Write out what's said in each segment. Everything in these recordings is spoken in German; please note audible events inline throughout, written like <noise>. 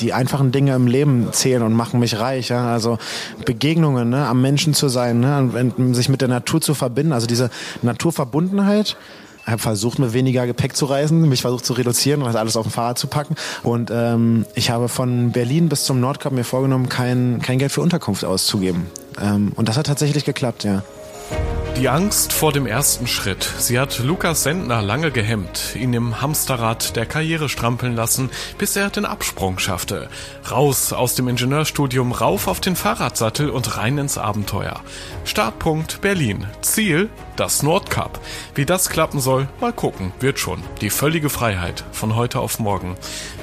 die einfachen Dinge im Leben zählen und machen mich reich. Ja? Also Begegnungen, ne? am Menschen zu sein, ne? sich mit der Natur zu verbinden, also diese Naturverbundenheit. Ich habe versucht, mit weniger Gepäck zu reisen, mich versucht zu reduzieren und alles auf dem Fahrrad zu packen. Und ähm, ich habe von Berlin bis zum Nordkap mir vorgenommen, kein, kein Geld für Unterkunft auszugeben. Ähm, und das hat tatsächlich geklappt, ja. Die Angst vor dem ersten Schritt. Sie hat Lukas Sendner lange gehemmt, ihn im Hamsterrad der Karriere strampeln lassen, bis er den Absprung schaffte. Raus aus dem Ingenieurstudium, rauf auf den Fahrradsattel und rein ins Abenteuer. Startpunkt Berlin. Ziel das Nordkap. Wie das klappen soll, mal gucken. Wird schon. Die völlige Freiheit von heute auf morgen.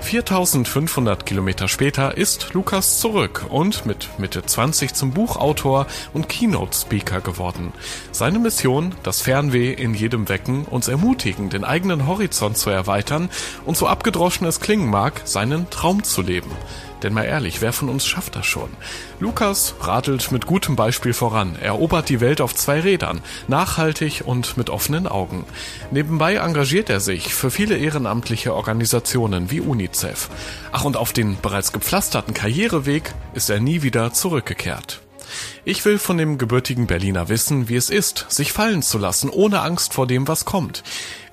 4500 Kilometer später ist Lukas zurück und mit Mitte 20 zum Buchautor und Keynote-Speaker geworden. Seine Mission, das Fernweh in jedem wecken, uns ermutigen, den eigenen Horizont zu erweitern und so abgedroschen es klingen mag, seinen Traum zu leben. Denn mal ehrlich, wer von uns schafft das schon? Lukas radelt mit gutem Beispiel voran, erobert die Welt auf zwei Rädern, nachhaltig und mit offenen Augen. Nebenbei engagiert er sich für viele ehrenamtliche Organisationen wie UNICEF. Ach, und auf den bereits gepflasterten Karriereweg ist er nie wieder zurückgekehrt. Ich will von dem gebürtigen Berliner wissen, wie es ist, sich fallen zu lassen, ohne Angst vor dem, was kommt.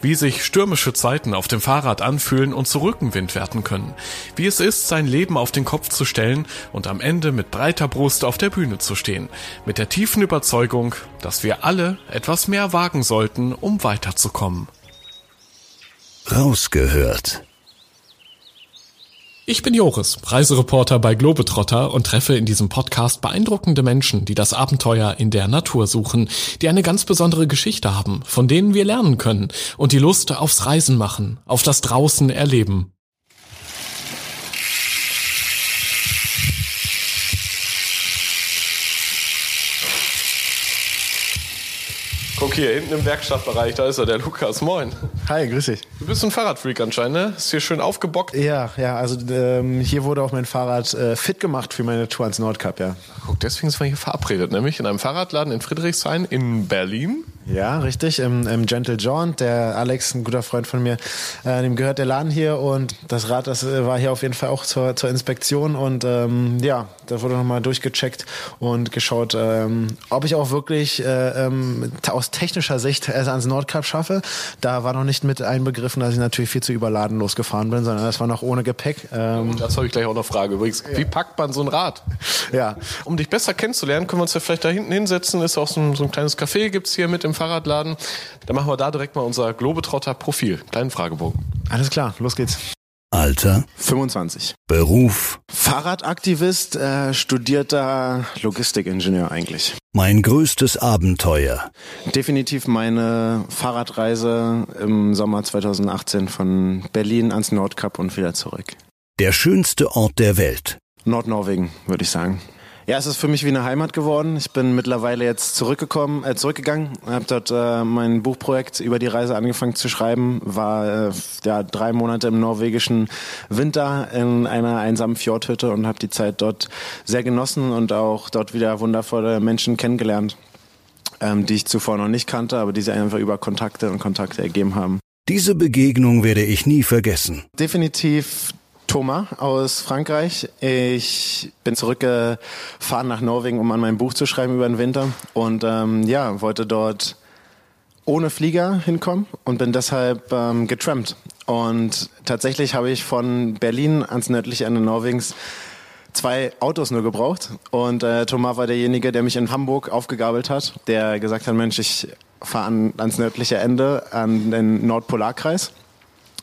Wie sich stürmische Zeiten auf dem Fahrrad anfühlen und zu Rückenwind werden können. Wie es ist, sein Leben auf den Kopf zu stellen und am Ende mit breiter Brust auf der Bühne zu stehen. Mit der tiefen Überzeugung, dass wir alle etwas mehr wagen sollten, um weiterzukommen. Rausgehört ich bin Joris, Reisereporter bei Globetrotter und treffe in diesem Podcast beeindruckende Menschen, die das Abenteuer in der Natur suchen, die eine ganz besondere Geschichte haben, von denen wir lernen können und die Lust aufs Reisen machen, auf das Draußen erleben. Guck hier, hinten im Werkstattbereich, da ist er, der Lukas. Moin. Hi, grüß dich. Du bist ein Fahrradfreak anscheinend, ne? Ist hier schön aufgebockt. Ja, ja, also ähm, hier wurde auch mein Fahrrad äh, fit gemacht für meine Tour ans Nordkap, ja. Guck, deswegen sind wir hier verabredet, nämlich in einem Fahrradladen in Friedrichshain in Berlin. Ja, richtig, im, im Gentle Jaunt. Der Alex, ein guter Freund von mir, äh, dem gehört der Laden hier und das Rad, das äh, war hier auf jeden Fall auch zur, zur Inspektion und ähm, ja, da wurde nochmal durchgecheckt und geschaut, ähm, ob ich auch wirklich äh, ähm, aus technischer Sicht es ans Nordkap schaffe. Da war noch nicht mit einbegriffen, dass ich natürlich viel zu überladen losgefahren bin, sondern das war noch ohne Gepäck. Ähm, das habe ich gleich auch noch Frage. Übrigens, ja. wie packt man so ein Rad? Ja. Um dich besser kennenzulernen, können wir uns ja vielleicht da hinten hinsetzen. Ist auch so ein, so ein kleines Café, gibt's hier mit im Fahrradladen. Dann machen wir da direkt mal unser Globetrotter-Profil. Kleinen Fragebogen. Alles klar, los geht's. Alter? 25. Beruf? Fahrradaktivist, äh, studierter Logistikingenieur eigentlich. Mein größtes Abenteuer? Definitiv meine Fahrradreise im Sommer 2018 von Berlin ans Nordkap und wieder zurück. Der schönste Ort der Welt? Nordnorwegen, würde ich sagen. Ja, es ist für mich wie eine Heimat geworden. Ich bin mittlerweile jetzt zurückgekommen, äh, zurückgegangen, habe dort äh, mein Buchprojekt über die Reise angefangen zu schreiben, war äh, ja drei Monate im norwegischen Winter in einer einsamen Fjordhütte und habe die Zeit dort sehr genossen und auch dort wieder wundervolle Menschen kennengelernt, ähm, die ich zuvor noch nicht kannte, aber die sich einfach über Kontakte und Kontakte ergeben haben. Diese Begegnung werde ich nie vergessen. Definitiv Thomas aus Frankreich. Ich bin zurückgefahren nach Norwegen, um an meinem Buch zu schreiben über den Winter und ähm, ja, wollte dort ohne Flieger hinkommen und bin deshalb ähm, getrampt. Und tatsächlich habe ich von Berlin ans nördliche Ende Norwegens zwei Autos nur gebraucht. Und äh, Thomas war derjenige, der mich in Hamburg aufgegabelt hat, der gesagt hat, Mensch, ich fahre an, ans nördliche Ende, an den Nordpolarkreis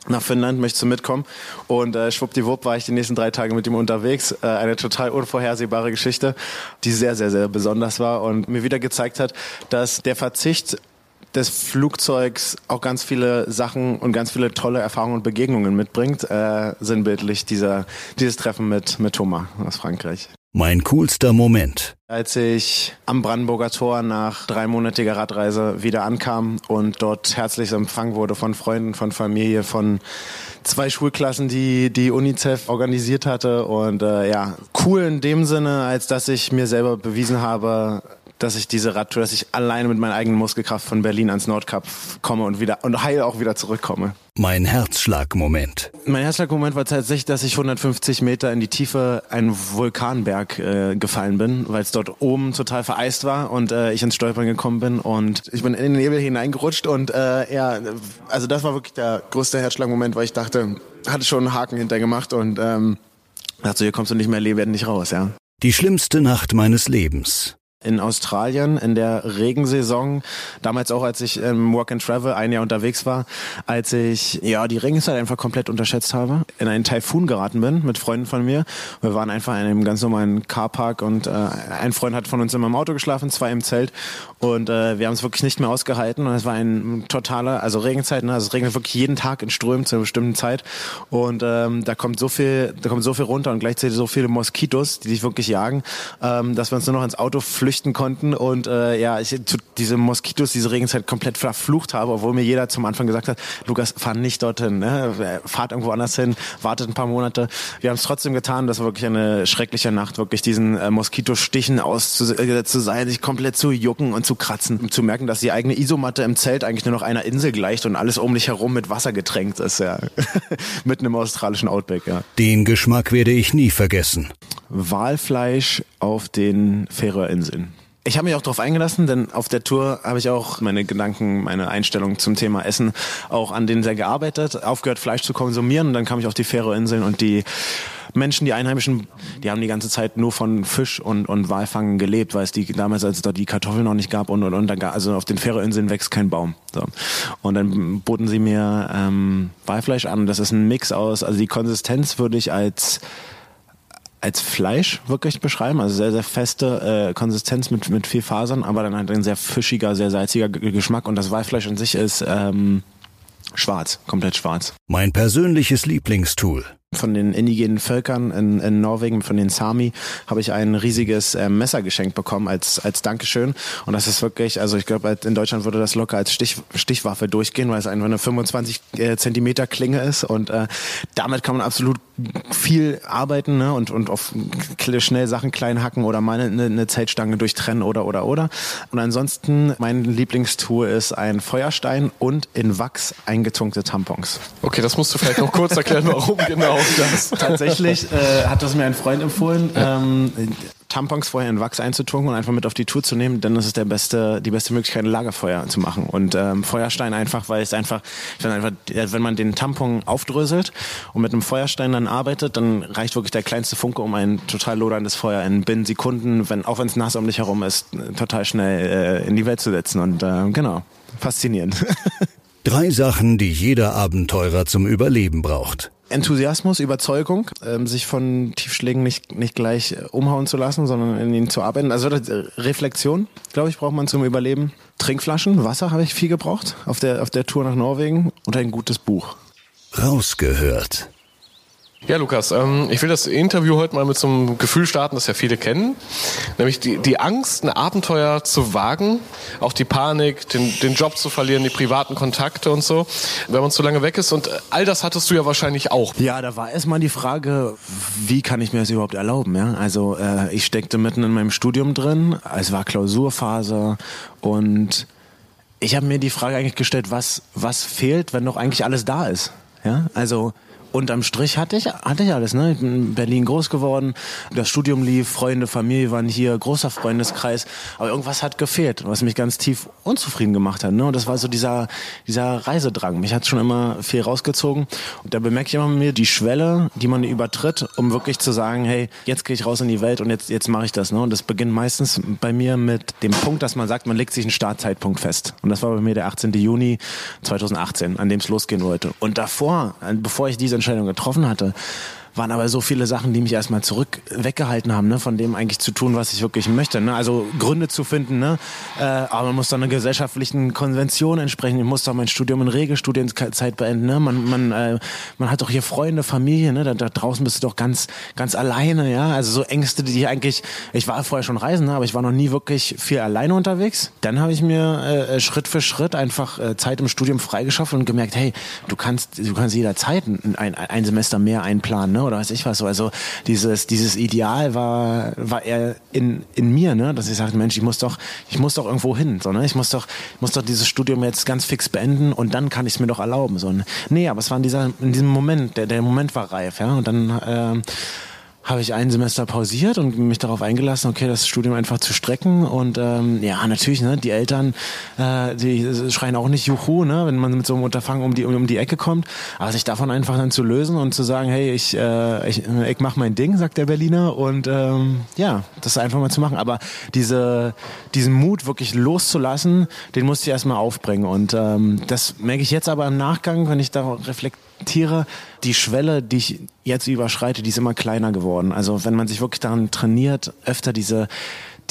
nach Finnland, möchtest du mitkommen? Und äh, schwuppdiwupp war ich die nächsten drei Tage mit ihm unterwegs. Äh, eine total unvorhersehbare Geschichte, die sehr, sehr, sehr besonders war und mir wieder gezeigt hat, dass der Verzicht des Flugzeugs auch ganz viele Sachen und ganz viele tolle Erfahrungen und Begegnungen mitbringt, äh, sinnbildlich dieser, dieses Treffen mit, mit Thomas aus Frankreich. Mein coolster Moment. Als ich am Brandenburger Tor nach dreimonatiger Radreise wieder ankam und dort herzlich empfangen wurde von Freunden, von Familie, von zwei Schulklassen, die die UNICEF organisiert hatte. Und äh, ja, cool in dem Sinne, als dass ich mir selber bewiesen habe, dass ich diese Radtour, dass ich alleine mit meiner eigenen Muskelkraft von Berlin ans Nordkap komme und wieder und heil auch wieder zurückkomme. Mein Herzschlagmoment. Mein Herzschlagmoment war tatsächlich, dass ich 150 Meter in die Tiefe einen Vulkanberg äh, gefallen bin, weil es dort oben total vereist war und äh, ich ins Stolpern gekommen bin und ich bin in den Nebel hineingerutscht und äh, ja, also das war wirklich der größte Herzschlagmoment, weil ich dachte, hatte schon einen Haken hintergemacht und ähm, dachte, hier kommst du nicht mehr lebendig raus, ja. Die schlimmste Nacht meines Lebens in Australien in der Regensaison, damals auch als ich im Work and Travel ein Jahr unterwegs war, als ich ja die Regenzeit einfach komplett unterschätzt habe, in einen Taifun geraten bin mit Freunden von mir. Wir waren einfach in einem ganz normalen Carpark und äh, ein Freund hat von uns in meinem Auto geschlafen, zwei im Zelt und äh, wir haben es wirklich nicht mehr ausgehalten und es war ein totaler, also Regenzeit, ne? also es regnet wirklich jeden Tag in Strömen zu einer bestimmten Zeit und ähm, da kommt so viel, da kommt so viel runter und gleichzeitig so viele Moskitos, die dich wirklich jagen, ähm, dass wir uns nur noch ins Auto flüchten flüchten konnten und äh, ja, ich diese Moskitos, diese Regenzeit komplett verflucht habe, obwohl mir jeder zum Anfang gesagt hat, Lukas, fahr nicht dorthin, ne? fahrt irgendwo anders hin, wartet ein paar Monate. Wir haben es trotzdem getan, das war wirklich eine schreckliche Nacht, wirklich diesen äh, Moskitostichen auszusetzen zu sein, sich komplett zu jucken und zu kratzen, um zu merken, dass die eigene Isomatte im Zelt eigentlich nur noch einer Insel gleicht und alles um dich herum mit Wasser getränkt ist, ja. <laughs> Mitten im australischen Outback, ja. Den Geschmack werde ich nie vergessen. Walfleisch auf den Färöerinseln. Ich habe mich auch darauf eingelassen, denn auf der Tour habe ich auch meine Gedanken, meine Einstellung zum Thema Essen auch an denen sehr gearbeitet, aufgehört Fleisch zu konsumieren und dann kam ich auf die Färöerinseln und die Menschen, die Einheimischen, die haben die ganze Zeit nur von Fisch und, und Walfangen gelebt, weil es die damals, als es dort die Kartoffeln noch nicht gab und und und, dann, also auf den Färöerinseln wächst kein Baum. So. Und dann boten sie mir ähm, Walfleisch an. Das ist ein Mix aus, also die Konsistenz würde ich als als Fleisch wirklich beschreiben, also sehr, sehr feste äh, Konsistenz mit, mit viel Fasern, aber dann halt ein sehr fischiger, sehr salziger G Geschmack. Und das Walfleisch an sich ist ähm, schwarz, komplett schwarz. Mein persönliches Lieblingstool von den indigenen Völkern in, in Norwegen, von den Sami, habe ich ein riesiges äh, Messer geschenkt bekommen als, als Dankeschön. Und das ist wirklich, also ich glaube, in Deutschland würde das locker als Stich, Stichwaffe durchgehen, weil es einfach eine 25 äh, Zentimeter Klinge ist. Und äh, damit kann man absolut viel arbeiten ne? und, und auf schnell Sachen klein hacken oder mal eine, eine Zeltstange durchtrennen oder, oder, oder. Und ansonsten, mein Lieblingstool ist ein Feuerstein und in Wachs eingetunkte Tampons. Okay, das musst du vielleicht noch kurz erklären, warum <laughs> genau das. <laughs> Tatsächlich äh, hat das mir ein Freund empfohlen. Ähm, Tampons vorher in Wachs einzutunken und einfach mit auf die Tour zu nehmen, dann ist es der beste, die beste Möglichkeit, ein Lagerfeuer zu machen. Und ähm, Feuerstein einfach, weil es einfach, wenn, einfach, wenn man den Tampon aufdröselt und mit einem Feuerstein dann arbeitet, dann reicht wirklich der kleinste Funke, um ein total loderndes Feuer in binnen Sekunden, wenn, auch wenn es nass um dich herum ist, total schnell äh, in die Welt zu setzen. Und äh, genau, faszinierend. <laughs> Drei Sachen, die jeder Abenteurer zum Überleben braucht. Enthusiasmus, Überzeugung, ähm, sich von Tiefschlägen nicht, nicht gleich äh, umhauen zu lassen, sondern in ihnen zu arbeiten. Also äh, Reflexion, glaube ich, braucht man zum Überleben. Trinkflaschen, Wasser habe ich viel gebraucht auf der, auf der Tour nach Norwegen und ein gutes Buch. Rausgehört. Ja, Lukas, ähm, ich will das Interview heute mal mit so einem Gefühl starten, das ja viele kennen. Nämlich die, die Angst, ein Abenteuer zu wagen, auch die Panik, den, den Job zu verlieren, die privaten Kontakte und so, wenn man zu lange weg ist. Und all das hattest du ja wahrscheinlich auch. Ja, da war erstmal die Frage, wie kann ich mir das überhaupt erlauben? Ja? Also äh, ich steckte mitten in meinem Studium drin, es war Klausurphase und ich habe mir die Frage eigentlich gestellt, was, was fehlt, wenn doch eigentlich alles da ist? Ja, also unterm Strich hatte ich, hatte ich alles. Ne? Ich bin in Berlin groß geworden, das Studium lief, Freunde, Familie waren hier, großer Freundeskreis. Aber irgendwas hat gefehlt, was mich ganz tief unzufrieden gemacht hat. Ne? Und das war so dieser, dieser Reisedrang. Mich hat schon immer viel rausgezogen. Und da bemerke ich immer mir die Schwelle, die man übertritt, um wirklich zu sagen, hey, jetzt gehe ich raus in die Welt und jetzt, jetzt mache ich das. Ne? Und das beginnt meistens bei mir mit dem Punkt, dass man sagt, man legt sich einen Startzeitpunkt fest. Und das war bei mir der 18. Juni 2018, an dem es losgehen wollte. Und davor, bevor ich diese Entscheidung getroffen hatte, waren aber so viele Sachen, die mich erstmal zurück weggehalten haben, ne, von dem eigentlich zu tun, was ich wirklich möchte. Ne? Also Gründe zu finden, ne? Äh, aber man muss doch einer gesellschaftlichen Konvention entsprechen. Ich muss doch mein Studium in Regelstudienzeit beenden. Ne? Man, man, äh, man hat doch hier Freunde, Familie, ne? Da, da draußen bist du doch ganz, ganz alleine, ja. Also so Ängste, die eigentlich, ich war vorher schon reisen, ne? aber ich war noch nie wirklich viel alleine unterwegs. Dann habe ich mir äh, Schritt für Schritt einfach äh, Zeit im Studium freigeschaffen und gemerkt, hey, du kannst, du kannst jederzeit ein, ein, ein Semester mehr einplanen, ne? Oder weiß ich was. Also dieses, dieses Ideal war, war eher in, in mir, ne? Dass ich sagte, Mensch, ich muss doch, ich muss doch irgendwo hin. So, ne? Ich muss doch, ich muss doch dieses Studium jetzt ganz fix beenden und dann kann ich es mir doch erlauben. So, ne? Nee, aber es war in, dieser, in diesem Moment, der, der Moment war reif, ja. Und dann äh, habe ich ein Semester pausiert und mich darauf eingelassen, okay, das Studium einfach zu strecken. Und ähm, ja, natürlich, ne, die Eltern, äh, die schreien auch nicht Juhu, ne, wenn man mit so einem Unterfangen um die, um die Ecke kommt. Aber sich davon einfach dann zu lösen und zu sagen, hey, ich, äh, ich, ich mach mein Ding, sagt der Berliner. Und ähm, ja, das einfach mal zu machen. Aber diese, diesen Mut wirklich loszulassen, den musste ich erstmal aufbringen. Und ähm, das merke ich jetzt aber im Nachgang, wenn ich da reflektiere Tiere, die Schwelle, die ich jetzt überschreite, die ist immer kleiner geworden. Also wenn man sich wirklich daran trainiert, öfter diese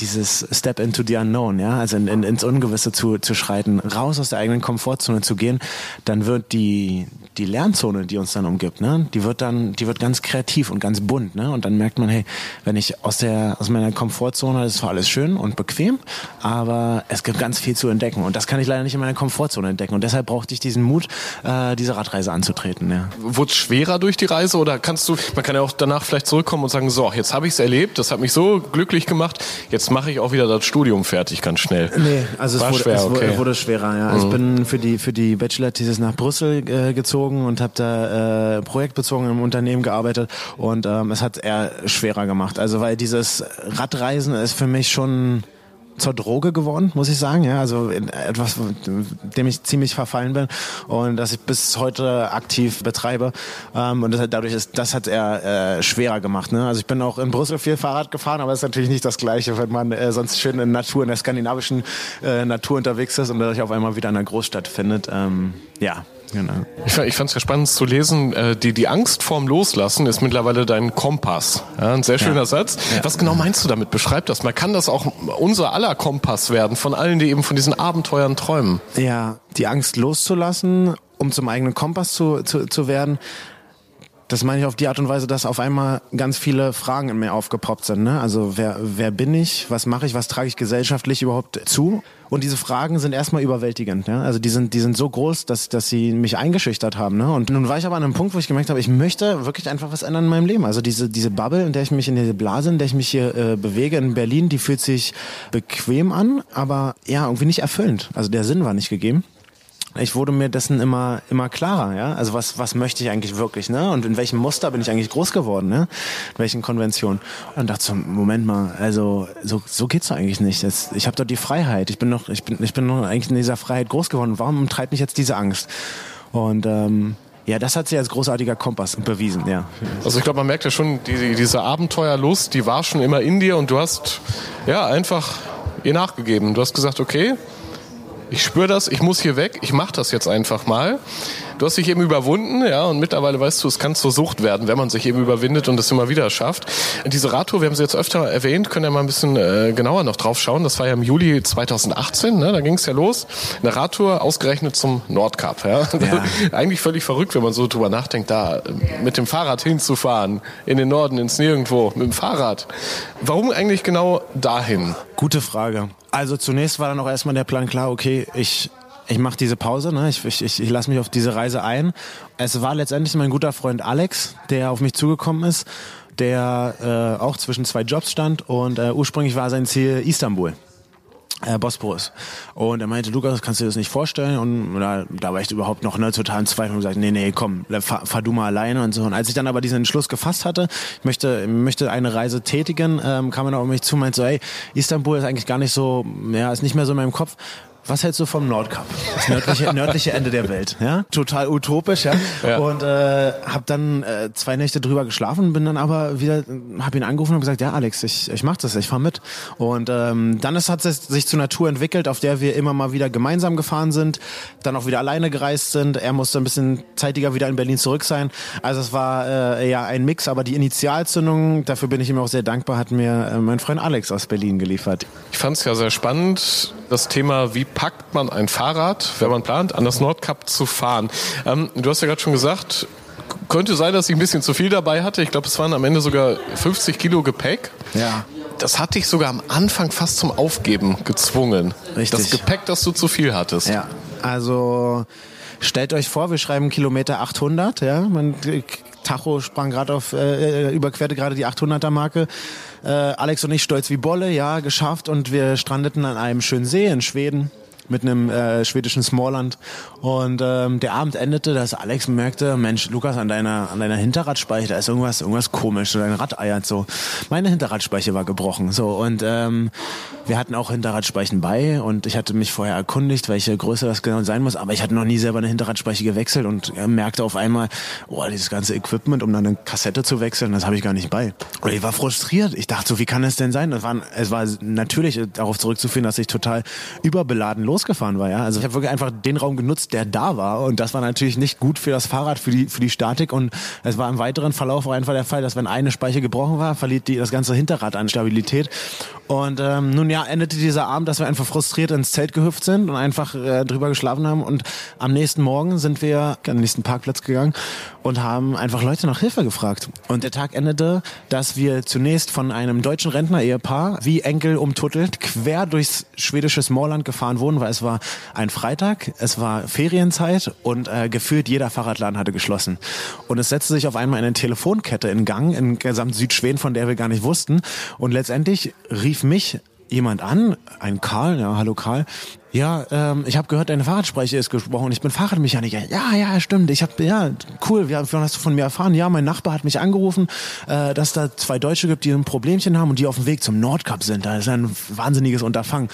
dieses Step into the Unknown, ja, also in, in, ins Ungewisse zu, zu schreiten, raus aus der eigenen Komfortzone zu gehen, dann wird die, die Lernzone, die uns dann umgibt, ne, die wird dann, die wird ganz kreativ und ganz bunt, ne, und dann merkt man, hey, wenn ich aus der, aus meiner Komfortzone, das ist zwar alles schön und bequem, aber es gibt ganz viel zu entdecken. Und das kann ich leider nicht in meiner Komfortzone entdecken. Und deshalb brauchte ich diesen Mut, äh, diese Radreise anzutreten, ja. Wurde es schwerer durch die Reise oder kannst du, man kann ja auch danach vielleicht zurückkommen und sagen, so, jetzt habe ich es erlebt, das hat mich so glücklich gemacht, jetzt mache ich auch wieder das Studium fertig, ganz schnell. Nee, also es, wurde, schwer, es okay. wurde schwerer, ja. Also Ich bin für die, für die Bachelor-Thesis nach Brüssel äh, gezogen und habe da äh, projektbezogen im Unternehmen gearbeitet und ähm, es hat eher schwerer gemacht. Also weil dieses Radreisen ist für mich schon zur Droge geworden, muss ich sagen. Ja, also in etwas, dem ich ziemlich verfallen bin und das ich bis heute aktiv betreibe. Ähm, und das dadurch ist, das hat eher äh, schwerer gemacht. Ne? Also ich bin auch in Brüssel viel Fahrrad gefahren, aber es ist natürlich nicht das Gleiche, wenn man äh, sonst schön in Natur, in der skandinavischen äh, Natur unterwegs ist und sich auf einmal wieder in einer Großstadt findet. Ähm, ja, genau. Ich, ich fand es ja spannend zu lesen, äh, die, die Angst vorm Loslassen ist mittlerweile dein Kompass. Ja, ein sehr schöner Ja. Satz. Was genau meinst du damit? Beschreib das mal. Kann das auch unser aller Kompass werden, von allen, die eben von diesen Abenteuern träumen? Ja, die Angst loszulassen, um zum eigenen Kompass zu, zu, zu werden. Das meine ich auf die Art und Weise, dass auf einmal ganz viele Fragen in mir aufgepoppt sind. Ne? Also wer, wer bin ich? Was mache ich? Was trage ich gesellschaftlich überhaupt zu? Und diese Fragen sind erstmal überwältigend. Ja? Also die sind, die sind so groß, dass, dass sie mich eingeschüchtert haben. Ne? Und nun war ich aber an einem Punkt, wo ich gemerkt habe, ich möchte wirklich einfach was ändern in meinem Leben. Also diese, diese Bubble, in der ich mich, in diese Blase, in der ich mich hier äh, bewege in Berlin, die fühlt sich bequem an, aber ja, irgendwie nicht erfüllend. Also der Sinn war nicht gegeben ich wurde mir dessen immer immer klarer, ja. Also was was möchte ich eigentlich wirklich, ne? Und in welchem Muster bin ich eigentlich groß geworden, ne? In welchen Konventionen? Und dachte so, Moment mal, also so so geht's doch eigentlich nicht. Das, ich habe doch die Freiheit. Ich bin noch ich bin ich bin noch eigentlich in dieser Freiheit groß geworden. Warum treibt mich jetzt diese Angst? Und ähm, ja, das hat sich als großartiger Kompass bewiesen, ja. Also ich glaube, man merkt ja schon, die, diese Abenteuerlust, die war schon immer in dir und du hast ja einfach ihr nachgegeben. Du hast gesagt, okay, ich spüre das, ich muss hier weg, ich mache das jetzt einfach mal. Du hast dich eben überwunden, ja, und mittlerweile weißt du, es kann zur Sucht werden, wenn man sich eben überwindet und es immer wieder schafft. Diese Radtour, wir haben sie jetzt öfter erwähnt, können ja mal ein bisschen äh, genauer noch drauf schauen. Das war ja im Juli 2018, ne, da ging es ja los. Eine Radtour ausgerechnet zum Nordkap, ja. Ja. <laughs> Eigentlich völlig verrückt, wenn man so drüber nachdenkt, da äh, mit dem Fahrrad hinzufahren, in den Norden, ins Nirgendwo, mit dem Fahrrad. Warum eigentlich genau dahin? Gute Frage. Also zunächst war dann auch erstmal der Plan klar, okay, ich, ich mache diese Pause, ne? ich, ich, ich, lasse mich auf diese Reise ein. Es war letztendlich mein guter Freund Alex, der auf mich zugekommen ist, der äh, auch zwischen zwei Jobs stand und äh, ursprünglich war sein Ziel Istanbul. Äh, Bosporus. Und er meinte, Lukas, kannst du dir das nicht vorstellen? Und da, da war ich überhaupt noch ne, total im Zweifel und gesagt, nee, nee, komm, fahr, fahr du mal alleine und so. Und als ich dann aber diesen Entschluss gefasst hatte, ich möchte, möchte eine Reise tätigen, ähm, kam er auf mich zu und meinte so, ey, Istanbul ist eigentlich gar nicht so, ja, ist nicht mehr so in meinem Kopf. Was hältst du vom Nordkap? Das nördliche, <laughs> nördliche Ende der Welt. Ja? Total utopisch, ja. ja. Und äh, habe dann äh, zwei Nächte drüber geschlafen, bin dann aber wieder, habe ihn angerufen und gesagt, ja Alex, ich, ich mach das, ich fahr mit. Und ähm, dann ist, hat es sich zur Natur entwickelt, auf der wir immer mal wieder gemeinsam gefahren sind, dann auch wieder alleine gereist sind. Er musste ein bisschen zeitiger wieder in Berlin zurück sein. Also es war äh, ja ein Mix, aber die Initialzündung, dafür bin ich ihm auch sehr dankbar, hat mir äh, mein Freund Alex aus Berlin geliefert. Ich fand es ja sehr spannend, das Thema, wie packt man ein Fahrrad, wenn man plant, an das Nordkap zu fahren. Ähm, du hast ja gerade schon gesagt, könnte sein, dass ich ein bisschen zu viel dabei hatte. Ich glaube, es waren am Ende sogar 50 Kilo Gepäck. Ja. Das hat dich sogar am Anfang fast zum Aufgeben gezwungen. Richtig. Das Gepäck, das du zu viel hattest. Ja, also stellt euch vor, wir schreiben Kilometer 800, ja, man Tacho sprang gerade auf, äh, äh überquerte gerade die 800er Marke. Äh, Alex und ich stolz wie Bolle, ja, geschafft und wir strandeten an einem schönen See in Schweden mit einem äh, schwedischen Smallland. Und ähm, der Abend endete, dass Alex merkte, Mensch, Lukas, an deiner, an deiner Hinterradspeiche, da ist irgendwas, irgendwas komisch, dein Rad eiert so. Meine Hinterradspeiche war gebrochen. So, und ähm, wir hatten auch Hinterradspeichen bei und ich hatte mich vorher erkundigt, welche Größe das genau sein muss, aber ich hatte noch nie selber eine Hinterradspeiche gewechselt und merkte auf einmal, oh, dieses ganze Equipment, um dann eine Kassette zu wechseln, das habe ich gar nicht bei. Und ich war frustriert. Ich dachte so, wie kann es denn sein? Das war, es war natürlich darauf zurückzuführen, dass ich total überbeladen los losgefahren war. Ja? Also ich habe wirklich einfach den Raum genutzt, der da war. Und das war natürlich nicht gut für das Fahrrad, für die, für die Statik. Und es war im weiteren Verlauf auch einfach der Fall, dass wenn eine Speiche gebrochen war, verliert die das ganze Hinterrad an Stabilität. Und ähm, nun ja, endete dieser Abend, dass wir einfach frustriert ins Zelt gehüpft sind und einfach äh, drüber geschlafen haben. Und am nächsten Morgen sind wir an den nächsten Parkplatz gegangen und haben einfach Leute nach Hilfe gefragt. Und der Tag endete, dass wir zunächst von einem deutschen Rentner-Ehepaar wie Enkel umtuttelt quer durchs schwedische Smallland gefahren wurden, weil es war ein Freitag, es war Ferienzeit und äh, gefühlt jeder Fahrradladen hatte geschlossen. Und es setzte sich auf einmal eine Telefonkette in Gang in gesamt Südschweden, von der wir gar nicht wussten. Und letztendlich rief mich jemand an, ein Karl, ja, hallo Karl, ja, ähm, ich habe gehört, deine Fahrradspeiche ist gesprochen. Ich bin Fahrradmechaniker. Ja, ja, stimmt. Ich habe, ja, cool. Wie hast du von mir erfahren? Ja, mein Nachbar hat mich angerufen, äh, dass da zwei Deutsche gibt, die ein Problemchen haben und die auf dem Weg zum Nordkap sind. Das ist ein wahnsinniges Unterfangen.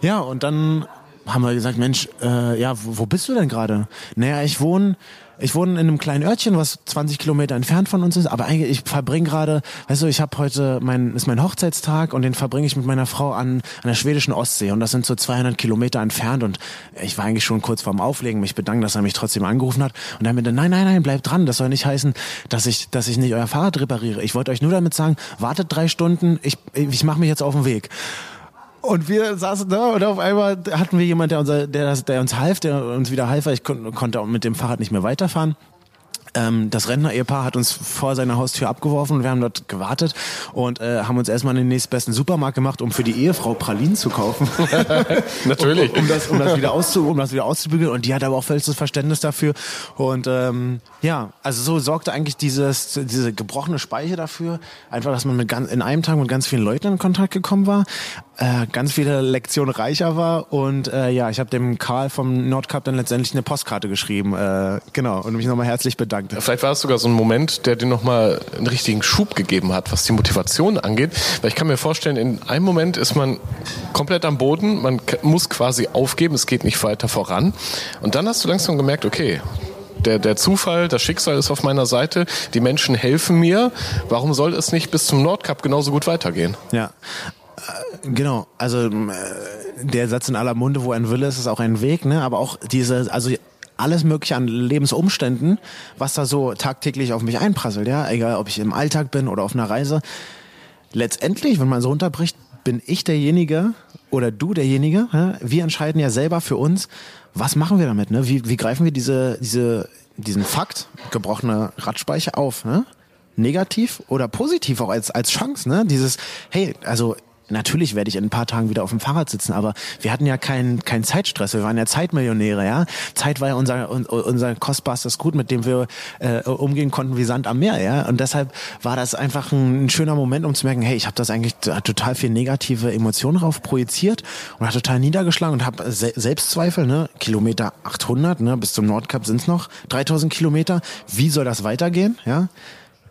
Ja, und dann haben wir gesagt, Mensch, äh, ja, wo, wo bist du denn gerade? Naja, ich wohne ich wohne in einem kleinen Örtchen, was 20 Kilometer entfernt von uns ist, aber eigentlich, ich verbringe gerade, weißt du, ich habe heute, mein, ist mein Hochzeitstag und den verbringe ich mit meiner Frau an, an der schwedischen Ostsee und das sind so 200 Kilometer entfernt und ich war eigentlich schon kurz vorm Auflegen, mich bedanken, dass er mich trotzdem angerufen hat und er meinte, nein, nein, nein, bleib dran, das soll nicht heißen, dass ich, dass ich nicht euer Fahrrad repariere. Ich wollte euch nur damit sagen, wartet drei Stunden, ich, ich mache mich jetzt auf den Weg. Und wir saßen da und auf einmal hatten wir jemand, der, unser, der, der uns half, der uns wieder half, weil ich kon konnte mit dem Fahrrad nicht mehr weiterfahren. Ähm, das Rentner-Ehepaar hat uns vor seiner Haustür abgeworfen und wir haben dort gewartet und äh, haben uns erstmal in den nächstbesten Supermarkt gemacht, um für die Ehefrau Pralinen zu kaufen. <laughs> Natürlich. um, um, das, um, das wieder auszu, um das wieder auszubügeln. Und die hat aber auch völliges Verständnis dafür. Und ähm, ja, also so sorgte eigentlich dieses, diese gebrochene Speiche dafür, einfach, dass man mit ganz, in einem Tag mit ganz vielen Leuten in Kontakt gekommen war, äh, ganz viele Lektionen reicher war und äh, ja, ich habe dem Karl vom Nordcup dann letztendlich eine Postkarte geschrieben, äh, genau, und mich nochmal herzlich bedankt. Vielleicht war es sogar so ein Moment, der dir nochmal einen richtigen Schub gegeben hat, was die Motivation angeht, weil ich kann mir vorstellen, in einem Moment ist man komplett am Boden, man muss quasi aufgeben, es geht nicht weiter voran und dann hast du langsam gemerkt, okay, der, der Zufall, das Schicksal ist auf meiner Seite, die Menschen helfen mir. Warum soll es nicht bis zum Nordcup genauso gut weitergehen? Ja, Genau, also äh, der Satz in aller Munde, wo ein Wille ist, ist auch ein Weg, ne? Aber auch diese, also alles mögliche an Lebensumständen, was da so tagtäglich auf mich einprasselt, ja, egal ob ich im Alltag bin oder auf einer Reise. Letztendlich, wenn man so runterbricht, bin ich derjenige oder du derjenige. Ja? Wir entscheiden ja selber für uns, was machen wir damit, ne? Wie, wie greifen wir diese, diese, diesen Fakt, gebrochene Radspeicher auf, ne? Negativ oder positiv auch als, als Chance, ne? Dieses, hey, also natürlich werde ich in ein paar Tagen wieder auf dem Fahrrad sitzen, aber wir hatten ja keinen keinen Zeitstress, wir waren ja Zeitmillionäre, ja. Zeit war ja unser unser kostbarstes Gut, mit dem wir äh, umgehen konnten wie Sand am Meer, ja. Und deshalb war das einfach ein, ein schöner Moment, um zu merken, hey, ich habe das eigentlich total viel negative Emotionen drauf projiziert und hat total niedergeschlagen und habe Se Selbstzweifel, ne? Kilometer 800, ne? Bis zum Nordkap sind es noch 3000 Kilometer. Wie soll das weitergehen, ja?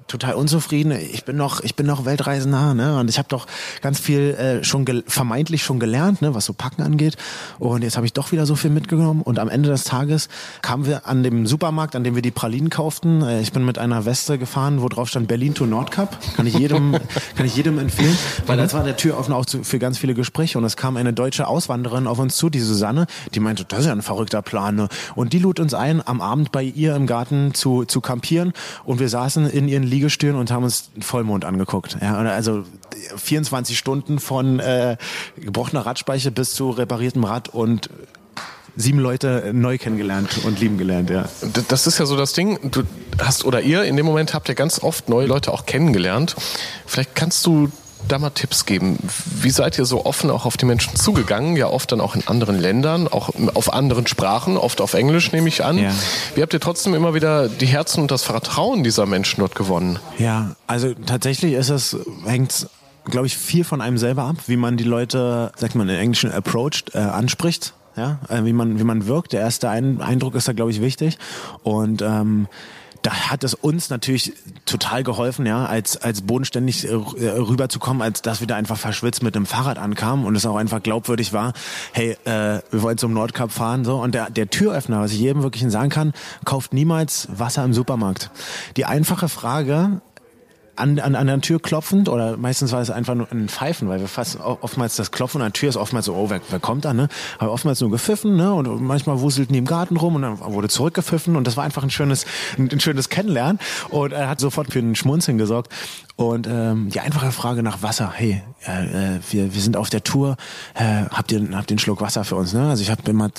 Total unzufrieden. Ich bin noch, ich bin noch weltreisender, ne? Und ich habe doch ganz viel äh, schon vermeintlich schon gelernt, ne, was so Packen angeht. Und jetzt habe ich doch wieder so viel mitgenommen. Und am Ende des Tages kamen wir an dem Supermarkt, an dem wir die Pralinen kauften. Äh, ich bin mit einer Weste gefahren, wo drauf stand Berlin to Nordcup. Kann ich jedem, <laughs> kann ich jedem empfehlen, weil das war der Tür offen auch zu, für ganz viele Gespräche. Und es kam eine deutsche Auswanderin auf uns zu, die Susanne, die meinte, das ist ja ein verrückter Plan. Ne? Und die lud uns ein, am Abend bei ihr im Garten zu, zu kampieren. Und wir saßen in ihren Liegestühlen und haben uns Vollmond angeguckt. Ja, also 24 Stunden von äh, gebrochener Radspeiche bis zu repariertem Rad und sieben Leute neu kennengelernt und lieben gelernt, ja. Das ist ja so das Ding, du hast oder ihr in dem Moment habt ihr ganz oft neue Leute auch kennengelernt. Vielleicht kannst du da mal Tipps geben. Wie seid ihr so offen auch auf die Menschen zugegangen? Ja, oft dann auch in anderen Ländern, auch auf anderen Sprachen, oft auf Englisch nehme ich an. Ja. Wie habt ihr trotzdem immer wieder die Herzen und das Vertrauen dieser Menschen dort gewonnen? Ja, also tatsächlich ist es, hängt glaube ich, viel von einem selber ab, wie man die Leute, sagt man in Englischen, approached, äh, anspricht ja, äh, wie man wie man wirkt. Der erste Eindruck ist da glaube ich wichtig und ähm, da hat es uns natürlich total geholfen, ja, als, als bodenständig äh, rüberzukommen, als dass wir da einfach verschwitzt mit dem Fahrrad ankamen und es auch einfach glaubwürdig war, hey, äh, wir wollen zum Nordkap fahren, so. Und der, der Türöffner, was ich jedem wirklich sagen kann, kauft niemals Wasser im Supermarkt. Die einfache Frage, an, an, an der Tür klopfend oder meistens war es einfach nur ein Pfeifen, weil wir fast oftmals das Klopfen an der Tür ist oftmals so, oh, wer, wer kommt da, ne? Aber oftmals nur gepfiffen, ne? Und manchmal wuselten die im Garten rum und dann wurde zurückgepfiffen und das war einfach ein schönes, ein, ein schönes Kennenlernen und er hat sofort für einen Schmunzeln gesorgt. Und ähm, die einfache Frage nach Wasser, hey, äh, äh, wir, wir sind auf der Tour, äh, habt ihr habt ihr einen Schluck Wasser für uns? Ne? Also ich habe immer,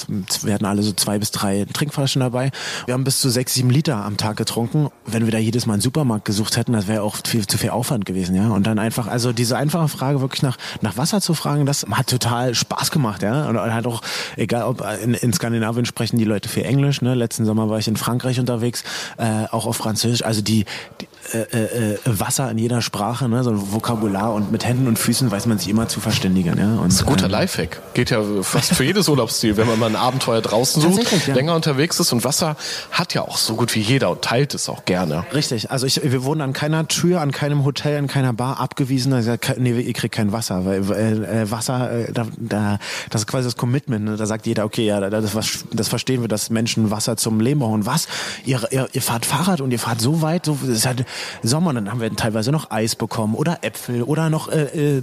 wir hatten alle so zwei bis drei Trinkflaschen dabei. Wir haben bis zu sechs, sieben Liter am Tag getrunken. Wenn wir da jedes Mal einen Supermarkt gesucht hätten, das wäre auch viel zu viel Aufwand gewesen, ja. Und dann einfach, also diese einfache Frage wirklich nach nach Wasser zu fragen, das hat total Spaß gemacht, ja. Und hat auch, egal ob in, in Skandinavien sprechen die Leute viel Englisch, ne. Letzten Sommer war ich in Frankreich unterwegs, äh, auch auf Französisch. Also die, die äh, äh, äh Wasser in jeder Sprache, ne, so ein Vokabular und mit Händen und Füßen weiß man sich immer zu verständigen. Ja? Und, das ist ein guter ähm, Lifehack. Geht ja fast für jedes Urlaubsziel, wenn man mal ein Abenteuer draußen sucht, ja. länger unterwegs ist und Wasser hat ja auch so gut wie jeder und teilt es auch gerne. Richtig. Also ich, wir wurden an keiner Tür, an keinem Hotel, an keiner Bar abgewiesen. Also, nee, ihr kriegt kein Wasser, weil äh, Wasser, äh, da, da, das ist quasi das Commitment. Ne? Da sagt jeder, okay, ja, das, das verstehen wir, dass Menschen Wasser zum Leben brauchen. Was? Ihr, ihr, ihr fahrt Fahrrad und ihr fahrt so weit, so, das ist halt Sommer, dann haben wir teilweise noch Eis bekommen oder Äpfel oder noch äh, äh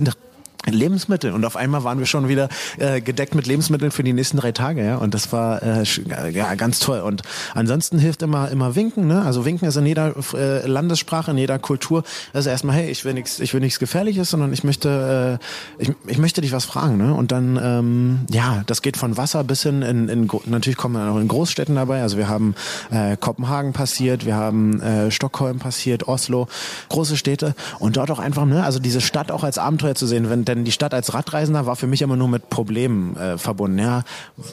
Lebensmittel. Und auf einmal waren wir schon wieder äh, gedeckt mit Lebensmitteln für die nächsten drei Tage ja. Und das war äh, ja ganz toll. Und ansonsten hilft immer immer winken ne? Also winken ist in jeder äh, Landessprache in jeder Kultur. Also erstmal hey ich will nichts ich will nichts gefährliches sondern ich möchte äh, ich, ich möchte dich was fragen ne? Und dann ähm, ja das geht von Wasser bis hin in, in natürlich kommen wir auch in Großstädten dabei. Also wir haben äh, Kopenhagen passiert wir haben äh, Stockholm passiert Oslo große Städte. Und dort auch einfach ne? Also diese Stadt auch als Abenteuer zu sehen wenn denn die Stadt als Radreisender war für mich immer nur mit Problemen äh, verbunden. Ja,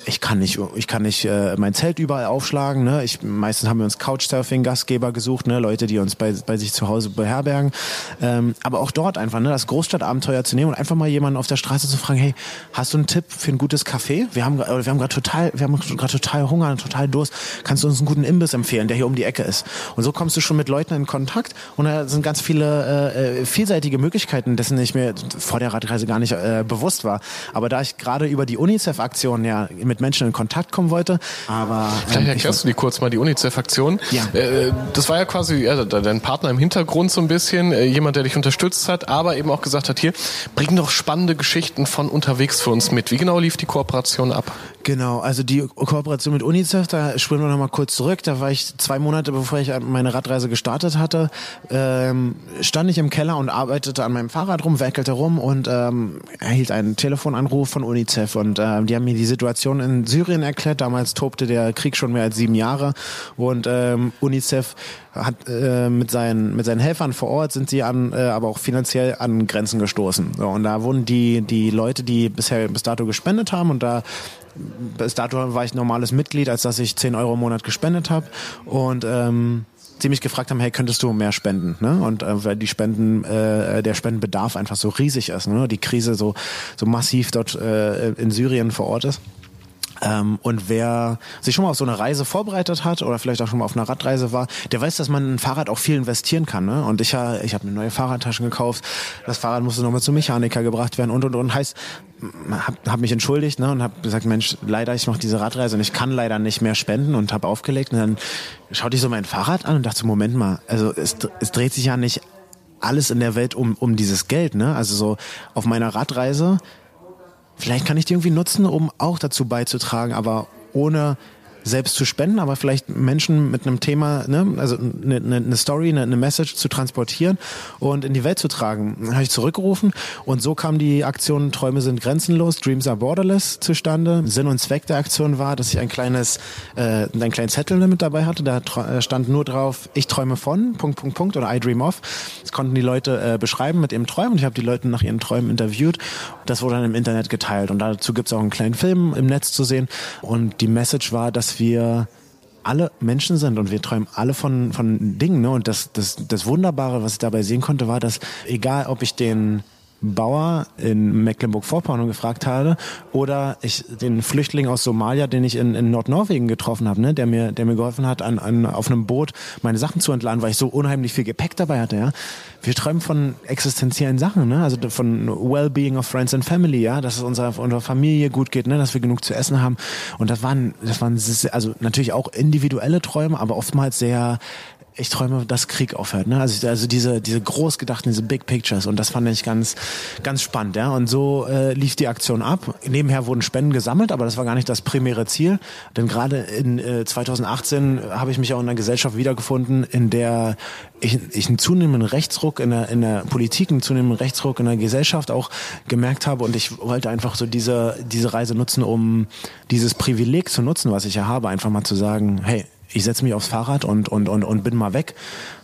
ich kann nicht, ich kann nicht äh, mein Zelt überall aufschlagen. Ne? Ich, meistens haben wir uns Couchsurfing-Gastgeber gesucht, ne? Leute, die uns bei, bei sich zu Hause beherbergen. Ähm, aber auch dort einfach, ne? das Großstadtabenteuer zu nehmen und einfach mal jemanden auf der Straße zu fragen, hey, hast du einen Tipp für ein gutes Café? Wir haben, wir haben gerade total, wir haben gerade total Hunger total Durst. Kannst du uns einen guten Imbiss empfehlen, der hier um die Ecke ist? Und so kommst du schon mit Leuten in Kontakt und da sind ganz viele äh, äh vielseitige Möglichkeiten, dessen ich mir vor der Rad Radreise gar nicht äh, bewusst war. Aber da ich gerade über die UNICEF-Aktion ja mit Menschen in Kontakt kommen wollte, aber... Ähm, Vielleicht erklärst du die kurz mal, die UNICEF-Aktion. Ja. Äh, das war ja quasi ja, dein Partner im Hintergrund so ein bisschen, äh, jemand, der dich unterstützt hat, aber eben auch gesagt hat, hier, bring doch spannende Geschichten von unterwegs für uns mit. Wie genau lief die Kooperation ab? Genau, also die Kooperation mit UNICEF, da springen wir nochmal kurz zurück. Da war ich zwei Monate, bevor ich meine Radreise gestartet hatte, ähm, stand ich im Keller und arbeitete an meinem Fahrrad rum, werkelte rum und ähm, erhielt einen Telefonanruf von UNICEF. Und äh, die haben mir die Situation in Syrien erklärt. Damals tobte der Krieg schon mehr als sieben Jahre und ähm, UNICEF hat äh, mit seinen mit seinen Helfern vor Ort sind sie an äh, aber auch finanziell an Grenzen gestoßen so, und da wurden die die Leute die bisher bis dato gespendet haben und da bis dato war ich normales Mitglied, als dass ich 10 Euro im Monat gespendet habe. Und ähm, sie mich gefragt haben, hey, könntest du mehr spenden? Ne? Und äh, weil die Spenden, äh, der Spendenbedarf einfach so riesig ist, ne? die Krise so, so massiv dort äh, in Syrien vor Ort ist. Ähm, und wer sich schon mal auf so eine Reise vorbereitet hat oder vielleicht auch schon mal auf einer Radreise war, der weiß, dass man ein Fahrrad auch viel investieren kann. Ne? Und ich, ich habe mir neue Fahrradtaschen gekauft. Das Fahrrad musste nochmal zum Mechaniker gebracht werden und und und. Heißt, habe hab mich entschuldigt ne, und habe gesagt, Mensch, leider ich mache diese Radreise und ich kann leider nicht mehr spenden und habe aufgelegt. Und dann schaute ich so mein Fahrrad an und dachte, Moment mal, also es, es dreht sich ja nicht alles in der Welt um, um dieses Geld. Ne? Also so auf meiner Radreise vielleicht kann ich die irgendwie nutzen, um auch dazu beizutragen, aber ohne selbst zu spenden, aber vielleicht Menschen mit einem Thema, ne, also eine, eine Story, eine, eine Message zu transportieren und in die Welt zu tragen. Dann habe ich zurückgerufen und so kam die Aktion Träume sind grenzenlos, Dreams are borderless zustande. Sinn und Zweck der Aktion war, dass ich ein kleines, äh, einen kleinen Zettel mit dabei hatte, da äh, stand nur drauf, ich träume von, Punkt, Punkt, Punkt oder I dream of. Das konnten die Leute äh, beschreiben mit ihrem Träumen und ich habe die Leute nach ihren Träumen interviewt. Das wurde dann im Internet geteilt und dazu gibt es auch einen kleinen Film im Netz zu sehen und die Message war, dass wir alle Menschen sind und wir träumen alle von, von Dingen. Ne? Und das, das, das Wunderbare, was ich dabei sehen konnte, war, dass egal, ob ich den Bauer in Mecklenburg-Vorpommern gefragt habe oder ich den Flüchtling aus Somalia, den ich in, in Nordnorwegen getroffen habe, ne, der mir der mir geholfen hat, an, an auf einem Boot meine Sachen zu entladen, weil ich so unheimlich viel Gepäck dabei hatte, ja. Wir träumen von existenziellen Sachen, ne? Also von Wellbeing of Friends and Family, ja, dass es unserer unserer Familie gut geht, ne, dass wir genug zu essen haben und das waren das waren also natürlich auch individuelle Träume, aber oftmals sehr ich träume, dass Krieg aufhört. Ne? Also, also diese, diese groß gedachten, diese Big Pictures. Und das fand ich ganz, ganz spannend. Ja? Und so äh, lief die Aktion ab. Nebenher wurden Spenden gesammelt, aber das war gar nicht das primäre Ziel. Denn gerade in äh, 2018 habe ich mich auch in einer Gesellschaft wiedergefunden, in der ich, ich einen zunehmenden Rechtsruck in der, in der Politik, einen zunehmenden Rechtsruck in der Gesellschaft auch gemerkt habe. Und ich wollte einfach so diese, diese Reise nutzen, um dieses Privileg zu nutzen, was ich ja habe, einfach mal zu sagen, hey, ich setze mich aufs Fahrrad und, und, und, und bin mal weg.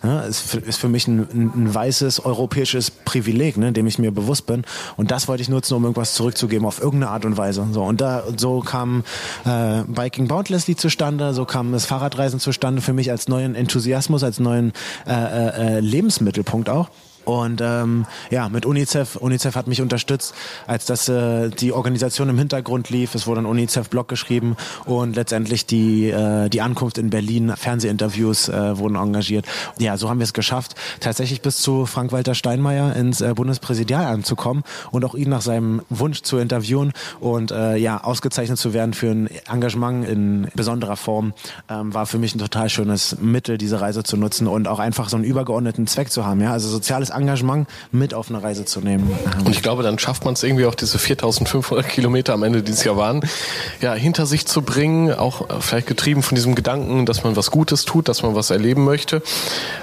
Ja, ist, ist für mich ein, ein, weißes europäisches Privileg, ne, dem ich mir bewusst bin. Und das wollte ich nutzen, um irgendwas zurückzugeben auf irgendeine Art und Weise. So, und da, so kam äh, Biking Boundlessly zustande, so kam das Fahrradreisen zustande für mich als neuen Enthusiasmus, als neuen äh, äh, äh Lebensmittelpunkt auch. Und ähm, ja, mit UNICEF, UNICEF hat mich unterstützt, als das äh, die Organisation im Hintergrund lief. Es wurde ein UNICEF-Blog geschrieben und letztendlich die äh, die Ankunft in Berlin, Fernsehinterviews äh, wurden engagiert. Ja, so haben wir es geschafft, tatsächlich bis zu Frank-Walter Steinmeier ins äh, Bundespräsidialamt zu kommen und auch ihn nach seinem Wunsch zu interviewen und äh, ja ausgezeichnet zu werden für ein Engagement in besonderer Form ähm, war für mich ein total schönes Mittel, diese Reise zu nutzen und auch einfach so einen übergeordneten Zweck zu haben. Ja, also soziales Engagement mit auf eine Reise zu nehmen. Und ich glaube, dann schafft man es irgendwie auch diese 4500 Kilometer am Ende dieses Jahr waren, ja, hinter sich zu bringen, auch äh, vielleicht getrieben von diesem Gedanken, dass man was Gutes tut, dass man was erleben möchte.